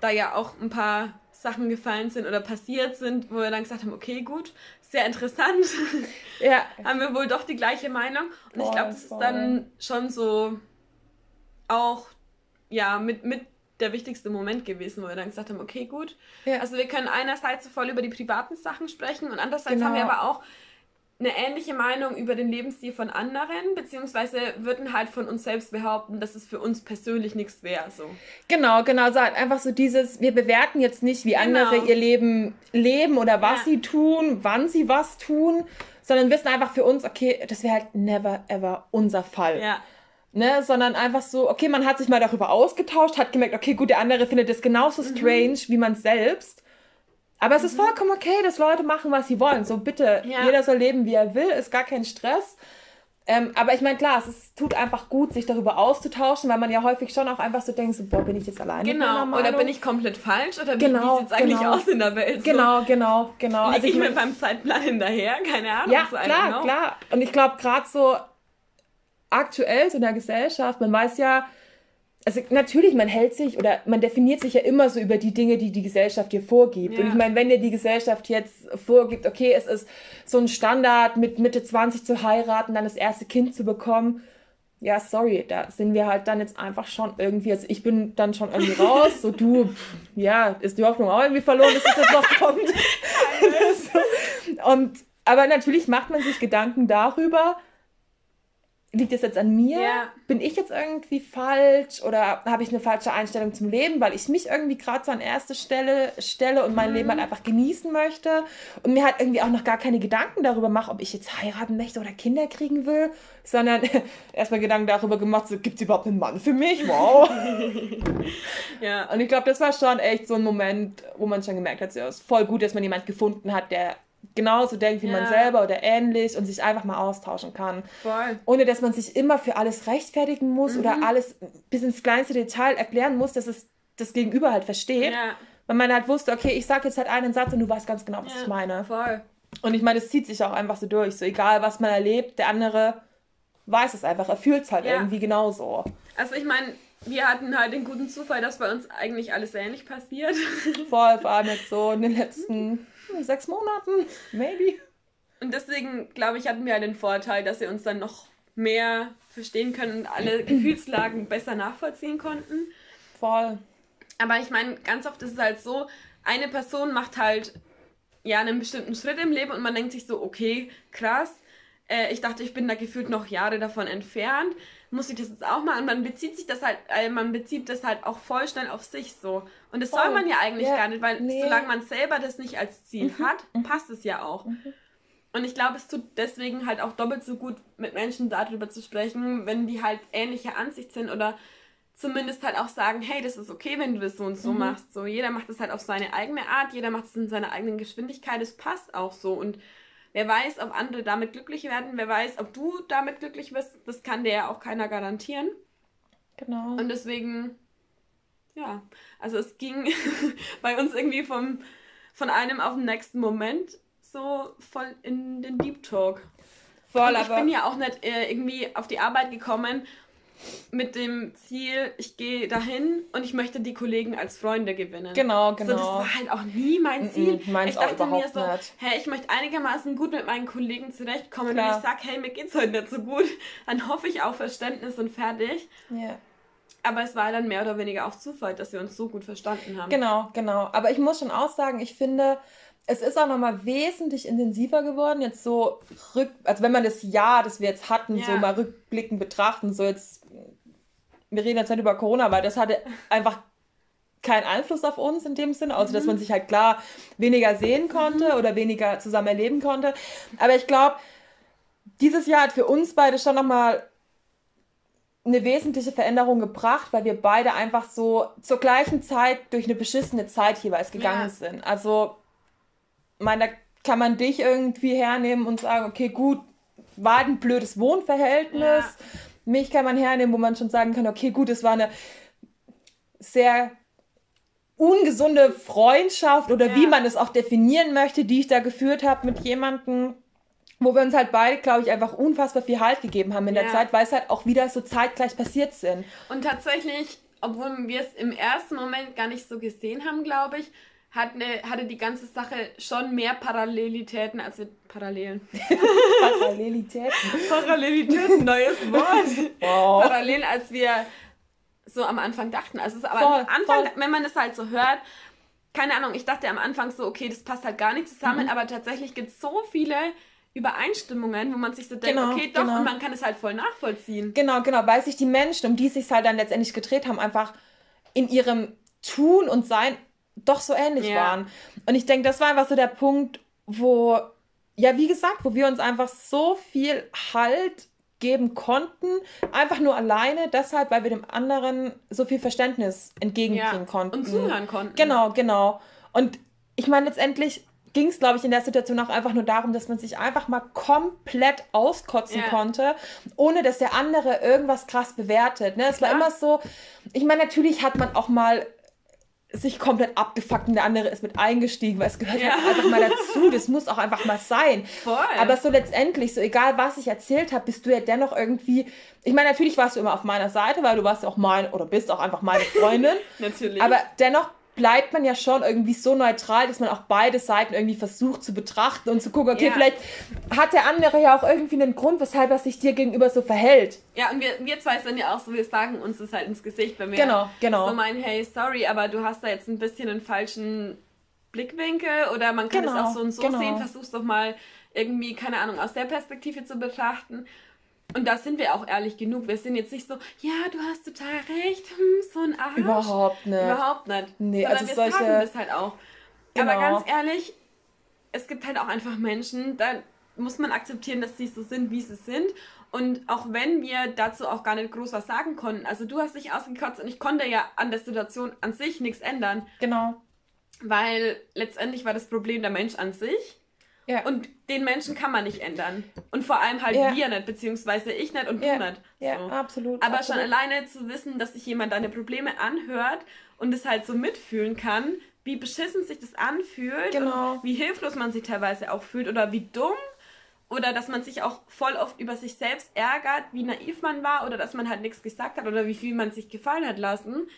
da ja auch ein paar Sachen gefallen sind oder passiert sind, wo wir dann gesagt haben, okay, gut, sehr interessant. Ja. haben wir wohl doch die gleiche Meinung. Und voll, ich glaube, das voll. ist dann schon so auch ja, mit, mit der wichtigste Moment gewesen, wo wir dann gesagt haben, okay, gut. Ja. Also wir können einerseits voll über die privaten Sachen sprechen und andererseits genau. haben wir aber auch eine ähnliche Meinung über den Lebensstil von anderen, beziehungsweise würden halt von uns selbst behaupten, dass es für uns persönlich nichts wäre. So. Genau, genau. So einfach so dieses, wir bewerten jetzt nicht, wie genau. andere ihr Leben leben oder was ja. sie tun, wann sie was tun, sondern wissen einfach für uns, okay, das wäre halt never ever unser Fall. Ja ne, sondern einfach so, okay, man hat sich mal darüber ausgetauscht, hat gemerkt, okay, gut, der andere findet das genauso mhm. strange wie man selbst. Aber es ist mhm. vollkommen okay, dass Leute machen, was sie wollen. So bitte, ja. jeder soll leben, wie er will, ist gar kein Stress. Ähm, aber ich meine, klar, es ist, tut einfach gut, sich darüber auszutauschen, weil man ja häufig schon auch einfach so denkt, so, boah, bin ich jetzt alleine? Genau, oder bin ich komplett falsch? Oder wie, genau, sieht es eigentlich genau. aus in der Welt? So, genau, genau, genau. Also ich, ich mir beim Zeitplan hinterher? Keine Ahnung. Ja, so klar, klar. Und ich glaube, gerade so aktuell so in der Gesellschaft, man weiß ja, also natürlich, man hält sich oder man definiert sich ja immer so über die Dinge, die die Gesellschaft dir vorgibt. Ja. Und ich meine, wenn dir die Gesellschaft jetzt vorgibt, okay, es ist so ein Standard, mit Mitte 20 zu heiraten, dann das erste Kind zu bekommen, ja, sorry, da sind wir halt dann jetzt einfach schon irgendwie, also ich bin dann schon irgendwie raus, so du, ja, ist die Hoffnung auch irgendwie verloren, dass es jetzt noch kommt. Und, aber natürlich macht man sich Gedanken darüber, liegt es jetzt an mir? Ja. Bin ich jetzt irgendwie falsch oder habe ich eine falsche Einstellung zum Leben, weil ich mich irgendwie gerade so an erste Stelle stelle und mein mhm. Leben halt einfach genießen möchte und mir halt irgendwie auch noch gar keine Gedanken darüber mache, ob ich jetzt heiraten möchte oder Kinder kriegen will, sondern erstmal Gedanken darüber gemacht, so, gibt es überhaupt einen Mann für mich? Wow. ja. Und ich glaube, das war schon echt so ein Moment, wo man schon gemerkt hat, es ist voll gut, dass man jemanden gefunden hat, der genauso denkt wie ja. man selber oder ähnlich und sich einfach mal austauschen kann. Voll. Ohne dass man sich immer für alles rechtfertigen muss mhm. oder alles bis ins kleinste Detail erklären muss, dass es das Gegenüber halt versteht. Ja. Weil man halt wusste, okay, ich sag jetzt halt einen Satz und du weißt ganz genau, was ja, ich meine. Voll. Und ich meine, es zieht sich auch einfach so durch. So egal, was man erlebt, der andere weiß es einfach. Er fühlt es halt irgendwie genauso. Also ich meine, wir hatten halt den guten Zufall, dass bei uns eigentlich alles ähnlich passiert. Voll, vor allem jetzt so in den letzten sechs Monaten, maybe. Und deswegen, glaube ich, hatten wir den Vorteil, dass wir uns dann noch mehr verstehen können und alle Gefühlslagen besser nachvollziehen konnten. Voll. Aber ich meine, ganz oft ist es halt so, eine Person macht halt ja einen bestimmten Schritt im Leben und man denkt sich so, okay, krass, äh, ich dachte, ich bin da gefühlt noch Jahre davon entfernt, muss ich das jetzt auch mal und man bezieht sich das halt, äh, man bezieht das halt auch voll schnell auf sich so und das voll. soll man ja eigentlich ja, gar nicht, weil nee. solange man selber das nicht als Ziel mhm. hat, mhm. passt es ja auch. Mhm. Und ich glaube, es tut deswegen halt auch doppelt so gut, mit Menschen darüber zu sprechen, wenn die halt ähnliche Ansicht sind oder zumindest halt auch sagen, hey, das ist okay, wenn du das so und so mhm. machst. So, jeder macht das halt auf seine eigene Art, jeder macht es in seiner eigenen Geschwindigkeit, es passt auch so. Und wer weiß, ob andere damit glücklich werden, wer weiß, ob du damit glücklich wirst, das kann dir ja auch keiner garantieren. Genau. Und deswegen, ja, also es ging bei uns irgendwie vom, von einem auf den nächsten Moment so voll in den Deep Talk. Voll, ich bin ja auch nicht äh, irgendwie auf die Arbeit gekommen mit dem Ziel, ich gehe dahin und ich möchte die Kollegen als Freunde gewinnen. Genau, genau. So, das war halt auch nie mein Ziel. Mm -mm, ich dachte mir so, nicht. hey, ich möchte einigermaßen gut mit meinen Kollegen zurechtkommen. Klar. Wenn ich sage, hey, mir geht's heute nicht so gut, dann hoffe ich auf Verständnis und fertig. Ja. Aber es war dann mehr oder weniger auch Zufall, dass wir uns so gut verstanden haben. Genau, genau. Aber ich muss schon auch sagen, ich finde, es ist auch nochmal wesentlich intensiver geworden, jetzt so rück, also wenn man das Jahr, das wir jetzt hatten, ja. so mal rückblickend betrachten, so jetzt, wir reden jetzt nicht über Corona, weil das hatte einfach keinen Einfluss auf uns in dem Sinne, also dass mhm. man sich halt klar weniger sehen konnte mhm. oder weniger zusammen erleben konnte. Aber ich glaube, dieses Jahr hat für uns beide schon nochmal eine wesentliche Veränderung gebracht, weil wir beide einfach so zur gleichen Zeit durch eine beschissene Zeit jeweils gegangen ja. sind. Also meine, da kann man dich irgendwie hernehmen und sagen, okay, gut, war ein blödes Wohnverhältnis. Ja. Mich kann man hernehmen, wo man schon sagen kann, okay, gut, es war eine sehr ungesunde Freundschaft oder ja. wie man es auch definieren möchte, die ich da geführt habe mit jemandem, wo wir uns halt beide, glaube ich, einfach unfassbar viel Halt gegeben haben in ja. der Zeit, weil es halt auch wieder so zeitgleich passiert sind. Und tatsächlich, obwohl wir es im ersten Moment gar nicht so gesehen haben, glaube ich, hat eine, hatte die ganze Sache schon mehr Parallelitäten als wir Parallelen. Parallelitäten. Parallelitäten, neues Wort. Wow. Parallel als wir so am Anfang dachten. Also aber voll, am Anfang, voll. wenn man es halt so hört, keine Ahnung, ich dachte am Anfang so, okay, das passt halt gar nicht zusammen, mhm. aber tatsächlich gibt es so viele Übereinstimmungen, wo man sich so denkt, genau, okay, doch, genau. und man kann es halt voll nachvollziehen. Genau, genau, weil sich die Menschen, um die es sich halt dann letztendlich gedreht haben, einfach in ihrem Tun und Sein doch so ähnlich ja. waren. Und ich denke, das war einfach so der Punkt, wo, ja, wie gesagt, wo wir uns einfach so viel Halt geben konnten, einfach nur alleine, deshalb, weil wir dem anderen so viel Verständnis entgegenbringen ja, konnten. Und zuhören konnten. Genau, genau. Und ich meine, letztendlich ging es, glaube ich, in der Situation auch einfach nur darum, dass man sich einfach mal komplett auskotzen ja. konnte, ohne dass der andere irgendwas krass bewertet. Ne? Es war immer so, ich meine, natürlich hat man auch mal sich komplett abgefuckt und der andere ist mit eingestiegen, weil es gehört ja. halt einfach mal dazu. Das muss auch einfach mal sein. Voll. Aber so letztendlich, so egal was ich erzählt habe, bist du ja dennoch irgendwie. Ich meine, natürlich warst du immer auf meiner Seite, weil du warst ja auch mein oder bist auch einfach meine Freundin. natürlich. Aber dennoch bleibt man ja schon irgendwie so neutral, dass man auch beide Seiten irgendwie versucht zu betrachten und zu gucken, okay, ja. vielleicht hat der andere ja auch irgendwie einen Grund, weshalb er sich dir gegenüber so verhält. Ja, und wir, wir zwei sind ja auch so, wir sagen uns das halt ins Gesicht, wenn wir genau, genau. so meinen, hey, sorry, aber du hast da jetzt ein bisschen einen falschen Blickwinkel oder man kann es genau, auch so und so genau. sehen, versuch's doch mal irgendwie, keine Ahnung, aus der Perspektive zu betrachten. Und da sind wir auch ehrlich genug. Wir sind jetzt nicht so, ja, du hast total recht, hm, so ein Arsch. Überhaupt nicht. Überhaupt nicht. Nee, Sondern also wir solche... sagen das halt auch. Genau. Aber ganz ehrlich, es gibt halt auch einfach Menschen, da muss man akzeptieren, dass sie so sind, wie sie sind. Und auch wenn wir dazu auch gar nicht groß was sagen konnten, also du hast dich ausgekotzt und ich konnte ja an der Situation an sich nichts ändern. Genau. Weil letztendlich war das Problem der Mensch an sich. Ja. Und den Menschen kann man nicht ändern. Und vor allem halt ja. wir nicht, beziehungsweise ich nicht und ja. du nicht. So. Ja, absolut. Aber absolut. schon alleine zu wissen, dass sich jemand deine Probleme anhört und es halt so mitfühlen kann, wie beschissen sich das anfühlt genau. wie hilflos man sich teilweise auch fühlt oder wie dumm oder dass man sich auch voll oft über sich selbst ärgert, wie naiv man war oder dass man halt nichts gesagt hat oder wie viel man sich gefallen hat lassen.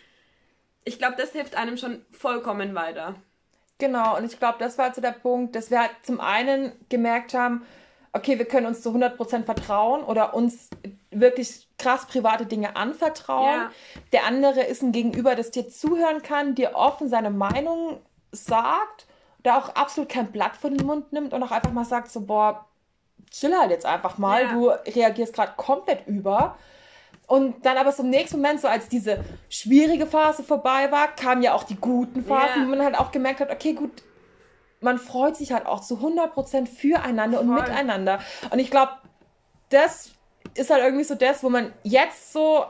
Ich glaube, das hilft einem schon vollkommen weiter. Genau, und ich glaube, das war halt so der Punkt, dass wir halt zum einen gemerkt haben, okay, wir können uns zu 100% vertrauen oder uns wirklich krass private Dinge anvertrauen. Ja. Der andere ist ein Gegenüber, das dir zuhören kann, dir offen seine Meinung sagt, da auch absolut kein Blatt vor den Mund nimmt und auch einfach mal sagt so, boah, chill halt jetzt einfach mal, ja. du reagierst gerade komplett über. Und dann aber so im nächsten Moment, so als diese schwierige Phase vorbei war, kamen ja auch die guten Phasen, ja. wo man halt auch gemerkt hat, okay, gut, man freut sich halt auch zu 100% füreinander Voll. und miteinander. Und ich glaube, das ist halt irgendwie so das, wo man jetzt so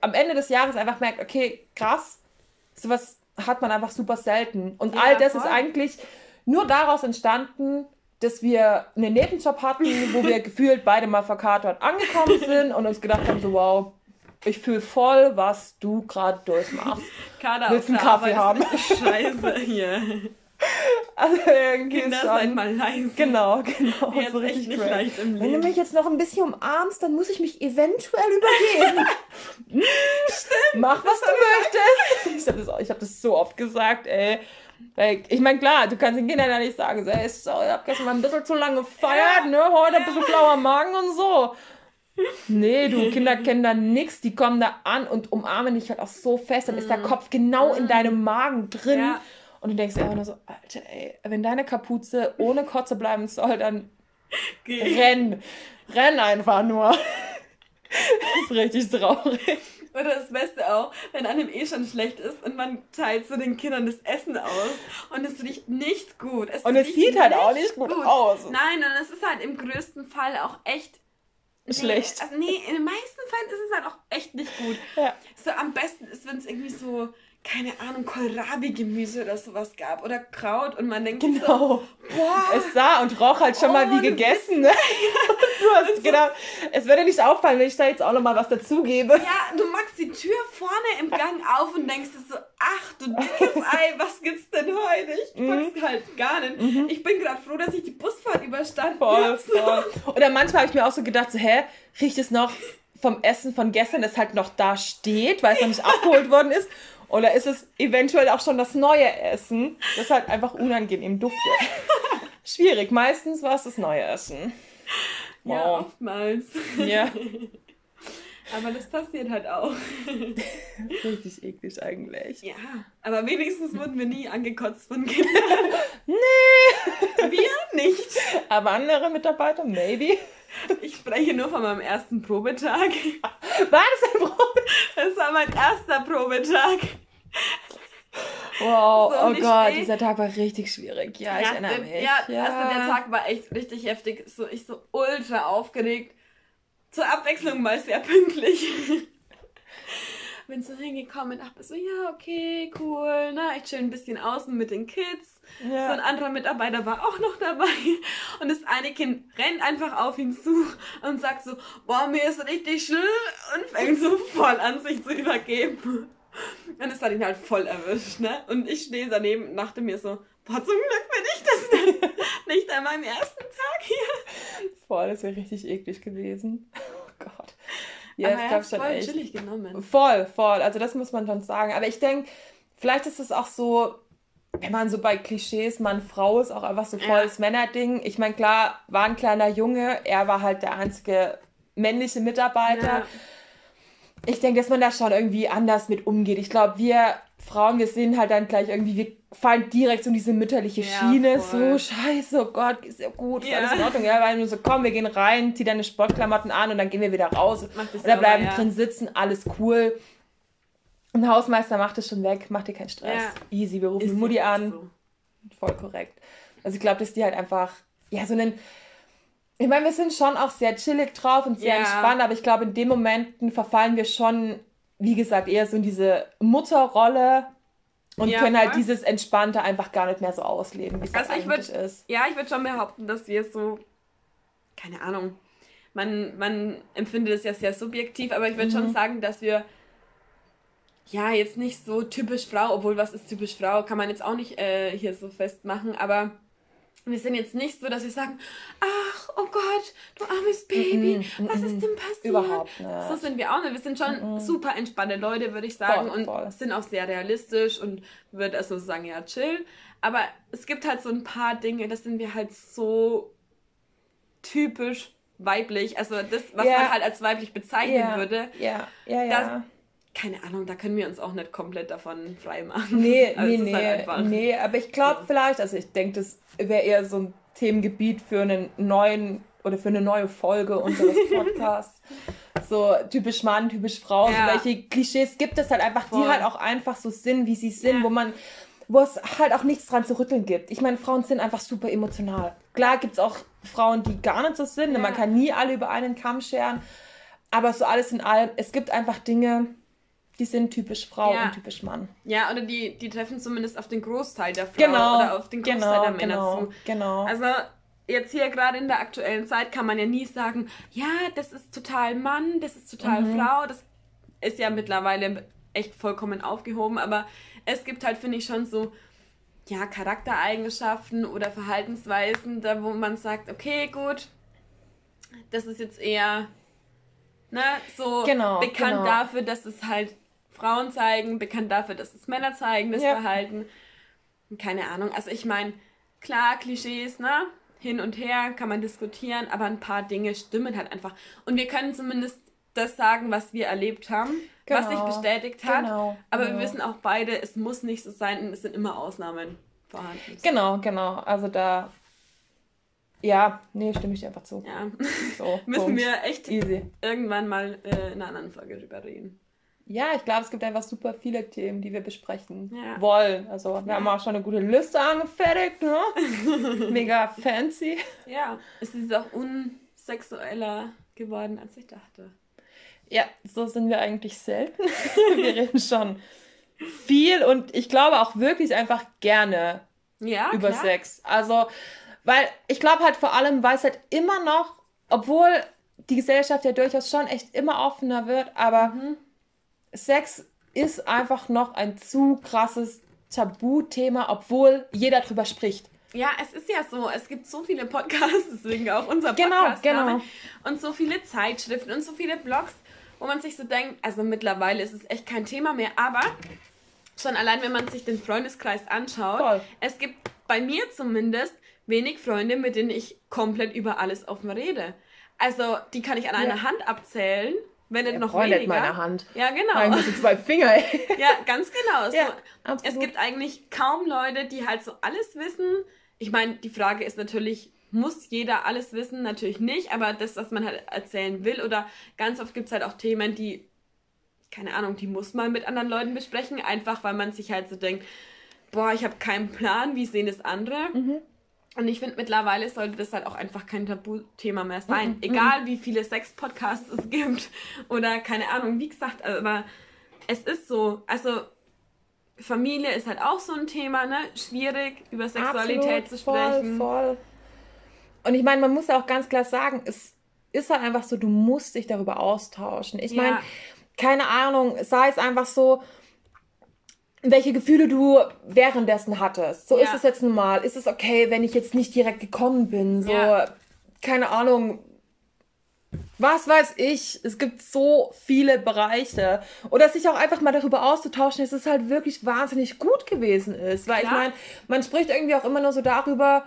am Ende des Jahres einfach merkt, okay, krass, sowas hat man einfach super selten. Und ja, all das voll. ist eigentlich nur daraus entstanden, dass wir einen Nebenjob hatten, wo wir gefühlt beide mal verkatert angekommen sind und uns gedacht haben, so wow, ich fühle voll, was du gerade durchmachst. Kader Willst einen Kaffee haben? Scheiße hier. Also irgendwie Kinder, schon, seid mal leise. Genau, genau. Jetzt so richtig nicht leicht im Leben. Wenn du mich jetzt noch ein bisschen umarmst, dann muss ich mich eventuell übergeben. Stimmt. Mach, was du möchtest. Ich habe das, hab das so oft gesagt, ey. Ich meine, klar, du kannst den Kindern ja nicht sagen, so, ey, sorry, ich hab gestern mal ein bisschen zu lange gefeiert, ja. ne, heute ein bisschen blauer Magen und so. Nee, du, Kinder kennen da nichts, die kommen da an und umarmen dich halt auch so fest, dann ist der mhm. Kopf genau in mhm. deinem Magen drin. Ja. Und du denkst dir einfach nur so, Alter, ey, wenn deine Kapuze ohne Kotze bleiben soll, dann Geh. renn. Renn einfach nur. das ist richtig traurig. Oder das Beste auch, wenn einem eh schon schlecht ist und man teilt so den Kindern das Essen aus und es riecht nicht gut. Es und es sieht halt auch nicht gut, gut, aus. Nein, und es ist halt im größten Fall auch echt schlecht. Nee, also nee, in den meisten Fällen ist es halt auch echt nicht gut. Ja. So am besten ist, wenn es irgendwie so keine Ahnung, Kohlrabi-Gemüse oder sowas gab oder Kraut und man denkt genau. so, boah. Es sah und roch halt schon oh, mal wie gegessen. Ne? du hast so, gedacht, es würde nicht auffallen, wenn ich da jetzt auch noch mal was dazugebe. Ja, du machst die Tür vorne im Gang auf und denkst so, ach du dickes Ei, was gibt's denn heute? Ich pack's mhm. halt gar nicht. Mhm. Ich bin gerade froh, dass ich die Busfahrt überstanden habe. Voll. Oder manchmal habe ich mir auch so gedacht, so, hä, riecht es noch vom Essen von gestern, das halt noch da steht, weil es noch nicht abgeholt worden ist. Oder ist es eventuell auch schon das neue Essen, das halt einfach unangenehm duftet? Schwierig. Meistens war es das neue Essen. Wow. Ja, oftmals. Ja. Aber das passiert halt auch. Richtig eklig eigentlich. Ja, aber wenigstens wurden wir nie angekotzt von Kindern. nee! Wir nicht. Aber andere Mitarbeiter, maybe. Ich spreche nur von meinem ersten Probetag. War das ein Probetag? Das war mein erster Probetag. Wow, so, oh Gott, dieser Tag war richtig schwierig. Ja, ja ich erinnere mich. Ja, ja, also der Tag war echt richtig heftig. So, ich so ultra aufgeregt. Zur Abwechslung mal sehr pünktlich. Bin so hingekommen und dachte so, ja, okay, cool. Na, ich chill ein bisschen außen mit den Kids. Ja. So ein anderer Mitarbeiter war auch noch dabei. Und das eine Kind rennt einfach auf ihn zu und sagt so, boah, mir ist richtig schlimm. Und fängt so voll an, sich zu übergeben. Und es hat ihn halt voll erwischt, ne? Und ich stehe daneben und dachte mir so, boah, zum Glück bin ich das denn nicht an meinem ersten Tag hier. Voll, das wäre richtig eklig gewesen. Oh Gott. Ja, Aber es gab schon voll echt. chillig genommen. Voll, voll. Also das muss man schon sagen. Aber ich denke, vielleicht ist es auch so, wenn man so bei Klischees Mann-Frau ist, auch einfach so voll ja. Männerding. Ich meine, klar, war ein kleiner Junge, er war halt der einzige männliche Mitarbeiter. Ja. Ich denke, dass man da schon irgendwie anders mit umgeht. Ich glaube, wir Frauen, wir sehen halt dann gleich irgendwie, wir fallen direkt so in diese mütterliche Schiene. Ja, so, scheiße, oh Gott, ist ja gut, ist ja. alles in Ordnung. Ja, weil nur so, komm, wir gehen rein, zieh deine Sportklamotten an und dann gehen wir wieder raus. Oder bleiben ja. drin sitzen, alles cool. Und der Hausmeister macht es schon weg, macht dir keinen Stress. Ja. Easy, wir rufen ist Mutti an. So. Voll korrekt. Also ich glaube, dass die halt einfach, ja, so einen. Ich meine, wir sind schon auch sehr chillig drauf und sehr ja. entspannt, aber ich glaube, in den Momenten verfallen wir schon, wie gesagt, eher so in diese Mutterrolle und ja, können halt dieses Entspannte einfach gar nicht mehr so ausleben, wie es also eigentlich würd, ist. Ja, ich würde schon behaupten, dass wir so, keine Ahnung, man, man empfindet es ja sehr subjektiv, aber ich würde mhm. schon sagen, dass wir ja, jetzt nicht so typisch Frau, obwohl was ist typisch Frau, kann man jetzt auch nicht äh, hier so festmachen, aber wir sind jetzt nicht so, dass wir sagen, ach, oh Gott, du arme armes Baby, mm, was ist denn passiert? Überhaupt nicht. So sind wir auch nicht. Wir sind schon super entspannte Leute, würde ich sagen. Voll, und voll. sind auch sehr realistisch und würde also sagen, ja, chill. Aber es gibt halt so ein paar Dinge, das sind wir halt so typisch weiblich. Also das, was Ja. man halt als weiblich bezeichnen Ja, würde. ja, ja, ja. Keine Ahnung, da können wir uns auch nicht komplett davon freimachen. Nee, Also nee, ist nee, halt nee, aber ich glaube so. vielleicht, also ich denke, das wäre eher so ein Themengebiet für einen neuen oder für eine neue Folge unseres Podcasts. so typisch Mann, typisch Frau, Ja. so welche Klischees gibt es halt einfach, Voll. die halt auch einfach so sind, wie sie sind, Ja. wo man wo es halt auch nichts dran zu rütteln gibt. Ich meine, Frauen sind einfach super emotional. Klar gibt es auch Frauen, die gar nicht so sind. Ja. Man kann nie alle über einen Kamm scheren. Aber so alles in allem, es gibt einfach Dinge, die sind typisch Frau Ja. und typisch Mann. Ja, oder die, die treffen zumindest auf den Großteil der Frau Genau, oder auf den Großteil genau, der Männer genau, zu. genau. Also jetzt hier gerade in der aktuellen Zeit kann man ja nie sagen, ja, das ist total Mann, das ist total Mhm. Frau. Das ist ja mittlerweile echt vollkommen aufgehoben, aber es gibt halt, finde ich, schon so ja, Charaktereigenschaften oder Verhaltensweisen, da wo man sagt, okay, gut, das ist jetzt eher ne, so Genau, bekannt genau. dafür, dass es halt Frauen zeigen, bekannt dafür, dass es Männer zeigen, das Ja. Verhalten. Keine Ahnung. Also ich meine, klar, Klischees, ne? Hin und her kann man diskutieren, aber ein paar Dinge stimmen halt einfach. Und wir können zumindest das sagen, was wir erlebt haben, was sich Genau, bestätigt hat. genau, aber genau. wir wissen auch beide, es muss nicht so sein und es sind immer Ausnahmen vorhanden. Genau, genau. Also da. Ja, nee, stimme ich dir einfach zu. Ja, So, müssen Punkt. wir echt Easy. irgendwann mal äh, in einer anderen Folge drüber reden. Ja, ich glaube, es gibt einfach super viele Themen, die wir besprechen Ja. wollen. Also, wir haben auch schon eine gute Liste angefertigt, ne? Mega fancy. Ja, es ist auch unsexueller geworden, als ich dachte. Ja, so sind wir eigentlich selten. wir reden schon viel und ich glaube auch wirklich einfach gerne Ja, über klar. Sex. Also, weil ich glaube halt vor allem, weil es halt immer noch, obwohl die Gesellschaft ja durchaus schon echt immer offener wird, aber Mhm. Sex ist einfach noch ein zu krasses Tabuthema, obwohl jeder drüber spricht. Ja, es ist ja so, es gibt so viele Podcasts, deswegen auch unser Genau, Podcast. genau. Und so viele Zeitschriften und so viele Blogs, wo man sich so denkt, also mittlerweile ist es echt kein Thema mehr, aber schon allein, wenn man sich den Freundeskreis anschaut, Voll. es gibt bei mir zumindest wenig Freunde, mit denen ich komplett über alles offen rede. Also, die kann ich an einer Ja. Hand abzählen, wenn nicht Ja, noch weniger. meine Hand. Ja, genau. So zwei Finger. ey. Ja, ganz genau. So, Ja, es gibt eigentlich kaum Leute, die halt so alles wissen. Ich meine, die Frage ist natürlich, muss jeder alles wissen? Natürlich nicht, aber das, was man halt erzählen will oder ganz oft gibt es halt auch Themen, die, keine Ahnung, die muss man mit anderen Leuten besprechen, einfach weil man sich halt so denkt, boah, ich habe keinen Plan, wie sehen das andere? Mhm. Und ich finde, mittlerweile sollte das halt auch einfach kein Tabuthema mehr sein. Mhm, Egal, wie viele Sex-Podcasts es gibt oder keine Ahnung, wie gesagt, aber es ist so. Also, Familie ist halt auch so ein Thema, ne? Schwierig, über Sexualität Absolut, zu sprechen. Voll, voll. Und ich meine, man muss ja auch ganz klar sagen, es ist halt einfach so, du musst dich darüber austauschen. Ich Ja. meine, keine Ahnung, sei es einfach so, welche Gefühle du währenddessen hattest. So Ja. ist es jetzt normal. Ist es okay, wenn ich jetzt nicht direkt gekommen bin? So, Ja. keine Ahnung. Was weiß ich, es gibt so viele Bereiche. Oder sich auch einfach mal darüber auszutauschen, dass es halt wirklich wahnsinnig gut gewesen ist. Weil ich Klar. meine, man spricht irgendwie auch immer nur so darüber,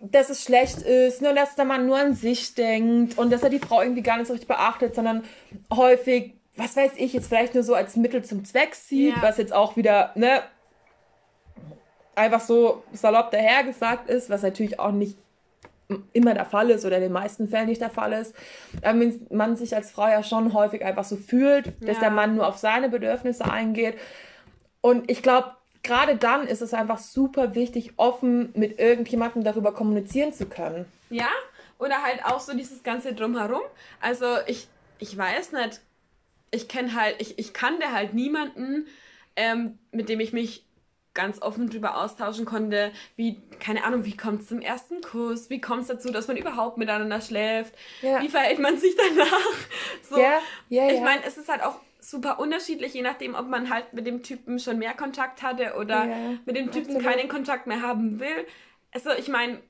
dass es schlecht ist, nur dass der Mann nur an sich denkt und dass er die Frau irgendwie gar nicht so richtig beachtet, sondern häufig, was weiß ich, jetzt vielleicht nur so als Mittel zum Zweck sieht, Ja. was jetzt auch wieder, ne, einfach so salopp dahergesagt ist, was natürlich auch nicht immer der Fall ist oder in den meisten Fällen nicht der Fall ist, aber wenn man sich als Frau ja schon häufig einfach so fühlt, dass Ja. der Mann nur auf seine Bedürfnisse eingeht. Und ich glaube, gerade dann ist es einfach super wichtig, offen mit irgendjemandem darüber kommunizieren zu können. Ja, oder halt auch so dieses ganze Drumherum. Also ich, ich weiß nicht, ich kenne halt, ich, ich kannte halt niemanden, ähm, mit dem ich mich ganz offen drüber austauschen konnte, wie, keine Ahnung, wie kommt es zum ersten Kuss, wie kommt es dazu, dass man überhaupt miteinander schläft, Ja. wie verhält man sich danach. So, Ja, ja, ich meine, es ist halt auch super unterschiedlich, je nachdem, ob man halt mit dem Typen schon mehr Kontakt hatte oder mit dem Typen absolut. keinen Kontakt mehr haben will. Also ich meine,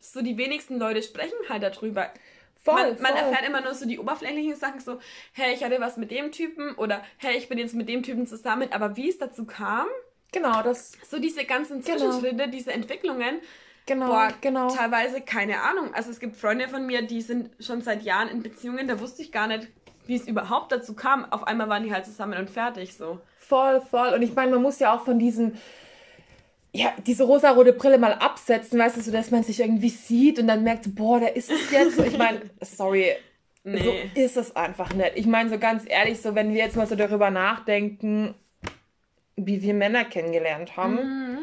so die wenigsten Leute sprechen halt darüber. Voll, man, man voll. erfährt immer nur so die oberflächlichen Sachen, so, hey, ich hatte was mit dem Typen oder hey, ich bin jetzt mit dem Typen zusammen, aber wie es dazu kam, genau, das. So diese ganzen genau. Zwischenschritte, genau. diese Entwicklungen, Genau, Boah, genau. Teilweise keine Ahnung. Also es gibt Freunde von mir, die sind schon seit Jahren in Beziehungen, da wusste ich gar nicht, wie es überhaupt dazu kam. Auf einmal waren die halt zusammen und fertig so. Voll, voll. Und ich meine, man muss ja auch von diesen ja, diese rosarote Brille mal absetzen, weißt du, so dass man sich irgendwie sieht und dann merkt, boah, da ist es jetzt. So, ich meine, sorry, nee. so ist es einfach nicht. Ich meine, so ganz ehrlich, so wenn wir jetzt mal so darüber nachdenken, wie wir Männer kennengelernt haben. Mhm.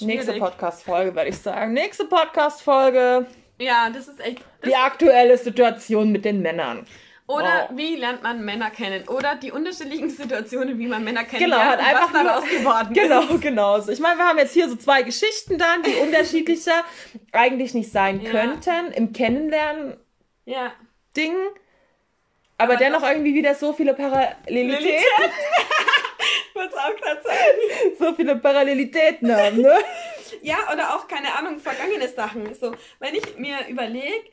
Nächste Podcast-Folge, würde ich sagen. Nächste Podcast-Folge. Ja, das ist echt. Das die aktuelle Situation mit den Männern. Oder wow. wie lernt man Männer kennen? Oder die unterschiedlichen Situationen, wie man Männer kennenlernt genau, hat einfach was daraus geworden Genau, ist. genau. So. Ich meine, wir haben jetzt hier so zwei Geschichten dann, die unterschiedlicher eigentlich nicht sein ja. könnten im Kennenlernen. Ja. Ding. Aber, aber dennoch irgendwie wieder so viele Parallelitäten. Wollte auch gerade sagen. So viele Parallelitäten haben, ne? ja, oder auch, keine Ahnung, vergangene Sachen. So, wenn ich mir überlege,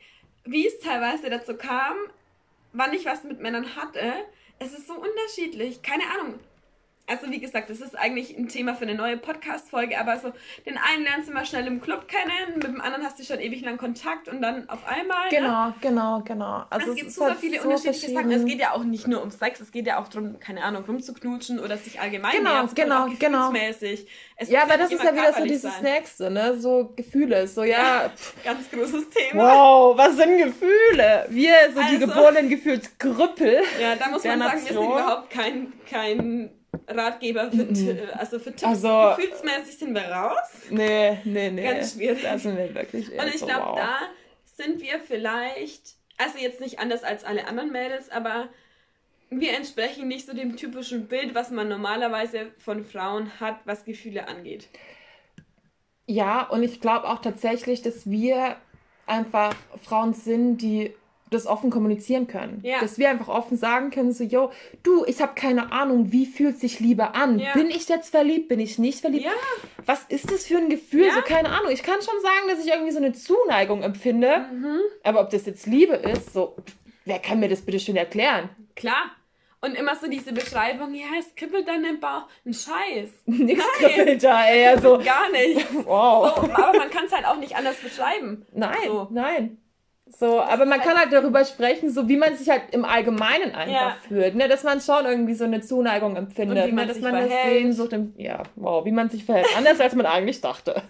wie es teilweise dazu kam, wann ich was mit Männern hatte, es ist so unterschiedlich. Keine Ahnung. Also wie gesagt, das ist eigentlich ein Thema für eine neue Podcast-Folge, aber so, den einen lernst du mal schnell im Club kennen, mit dem anderen hast du schon ewig lang Kontakt und dann auf einmal. Genau, ne? genau, genau. Also es gibt super halt viele so unterschiedliche Sachen. Es geht ja auch nicht nur um Sex, es geht ja auch darum, keine Ahnung, rumzuknutschen oder sich allgemein genau, zu genau, genau. Es ja, aber das ist ja wieder so dieses sein. Nächste, ne? So Gefühle, so ja. Ganz großes Thema. Wow, was sind Gefühle? Wir, so also, die geborenen Gefühlsgrüppel. Ja, da muss man sagen, wir sind überhaupt kein, kein Ratgeber für, mhm. also für Tipps. Also, Gefühlsmäßig sind wir raus. Nee, nee, nee. Ganz schwierig. Das sind wir wirklich Und ich glaube, wow. da sind wir vielleicht, also jetzt nicht anders als alle anderen Mädels, aber wir entsprechen nicht so dem typischen Bild, was man normalerweise von Frauen hat, was Gefühle angeht. Ja, und ich glaube auch tatsächlich, dass wir einfach Frauen sind, die das offen kommunizieren können. Ja. Dass wir einfach offen sagen können, so, yo, du, ich habe keine Ahnung, wie fühlt sich Liebe an? Ja. Bin ich jetzt verliebt? Bin ich nicht verliebt? Ja. Was ist das für ein Gefühl? So, keine Ahnung. Ich kann schon sagen, dass ich irgendwie so eine Zuneigung empfinde. Mhm. Aber ob das jetzt Liebe ist, so, wer kann mir das bitte schön erklären? Klar. Und immer so diese Beschreibung, ja, es kribbelt dann im Bauch. Ein Scheiß. Nichts kribbelt da, ey. Also. Gar nicht. Wow. So, aber man kann es halt auch nicht anders beschreiben. Nein, so. nein. So, aber man kann halt darüber sprechen, so wie man sich halt im Allgemeinen einfach ja. fühlt, ne? dass man schon irgendwie so eine Zuneigung empfindet, Und wie man ne? dass man verhält. das Sehnsucht, im, ja, wow, wie man sich verhält, anders als man eigentlich dachte.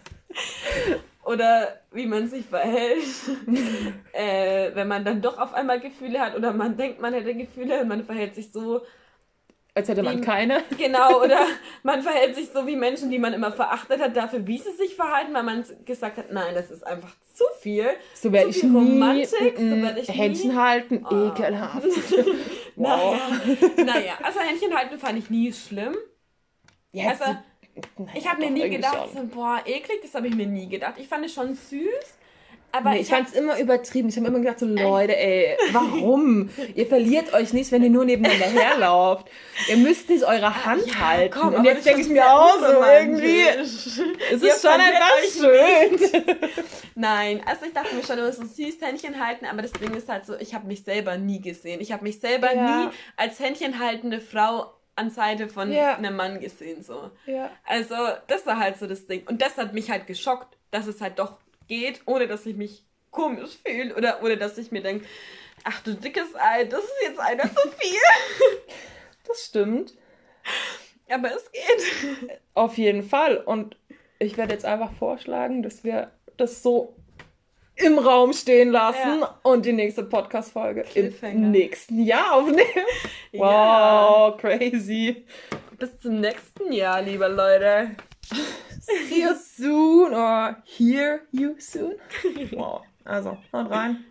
Oder wie man sich verhält, äh, wenn man dann doch auf einmal Gefühle hat oder man denkt, man hätte Gefühle und man verhält sich so, als hätte man keine. Genau, oder man verhält sich so wie Menschen, die man immer verachtet hat, dafür, wie sie sich verhalten, weil man gesagt hat, nein, das ist einfach zu viel. So werde ich nie so werd ich Händchen nie. halten, oh. ekelhaft. wow. naja. naja, also Händchen halten fand ich nie schlimm. Ja, also, naja, ich habe mir nie gedacht, so, boah, eklig, das habe ich mir nie gedacht. Ich fand es schon süß. Aber nee, ich, ich fand es immer übertrieben. Ich habe immer gedacht, so Leute, ey, warum? ihr verliert euch nicht, wenn ihr nur nebeneinander herlauft. Ihr müsst nicht eure Hand ja, halten. Komm, und jetzt denke ich mir auch so irgendwie, es ist schon einfach schön. Nein, also ich dachte mir schon, du musst ein süß Händchen halten, aber das Ding ist halt so, ich habe mich selber nie gesehen. Ich habe mich selber ja. nie als Händchen haltende Frau an Seite von ja. einem Mann gesehen so. Ja. Also das war halt so das Ding und das hat mich halt geschockt, dass es halt doch geht, ohne dass ich mich komisch fühle oder ohne dass ich mir denke, ach du dickes Ei, das ist jetzt einer zu viel. das stimmt. Aber es geht. Auf jeden Fall. Und ich werde jetzt einfach vorschlagen, dass wir das so im Raum stehen lassen ja. und die nächste Podcast-Folge im nächsten Jahr aufnehmen. Wow, ja. crazy. Bis zum nächsten Jahr, liebe Leute. See you soon or hear you soon. Wow. Also, haut rein.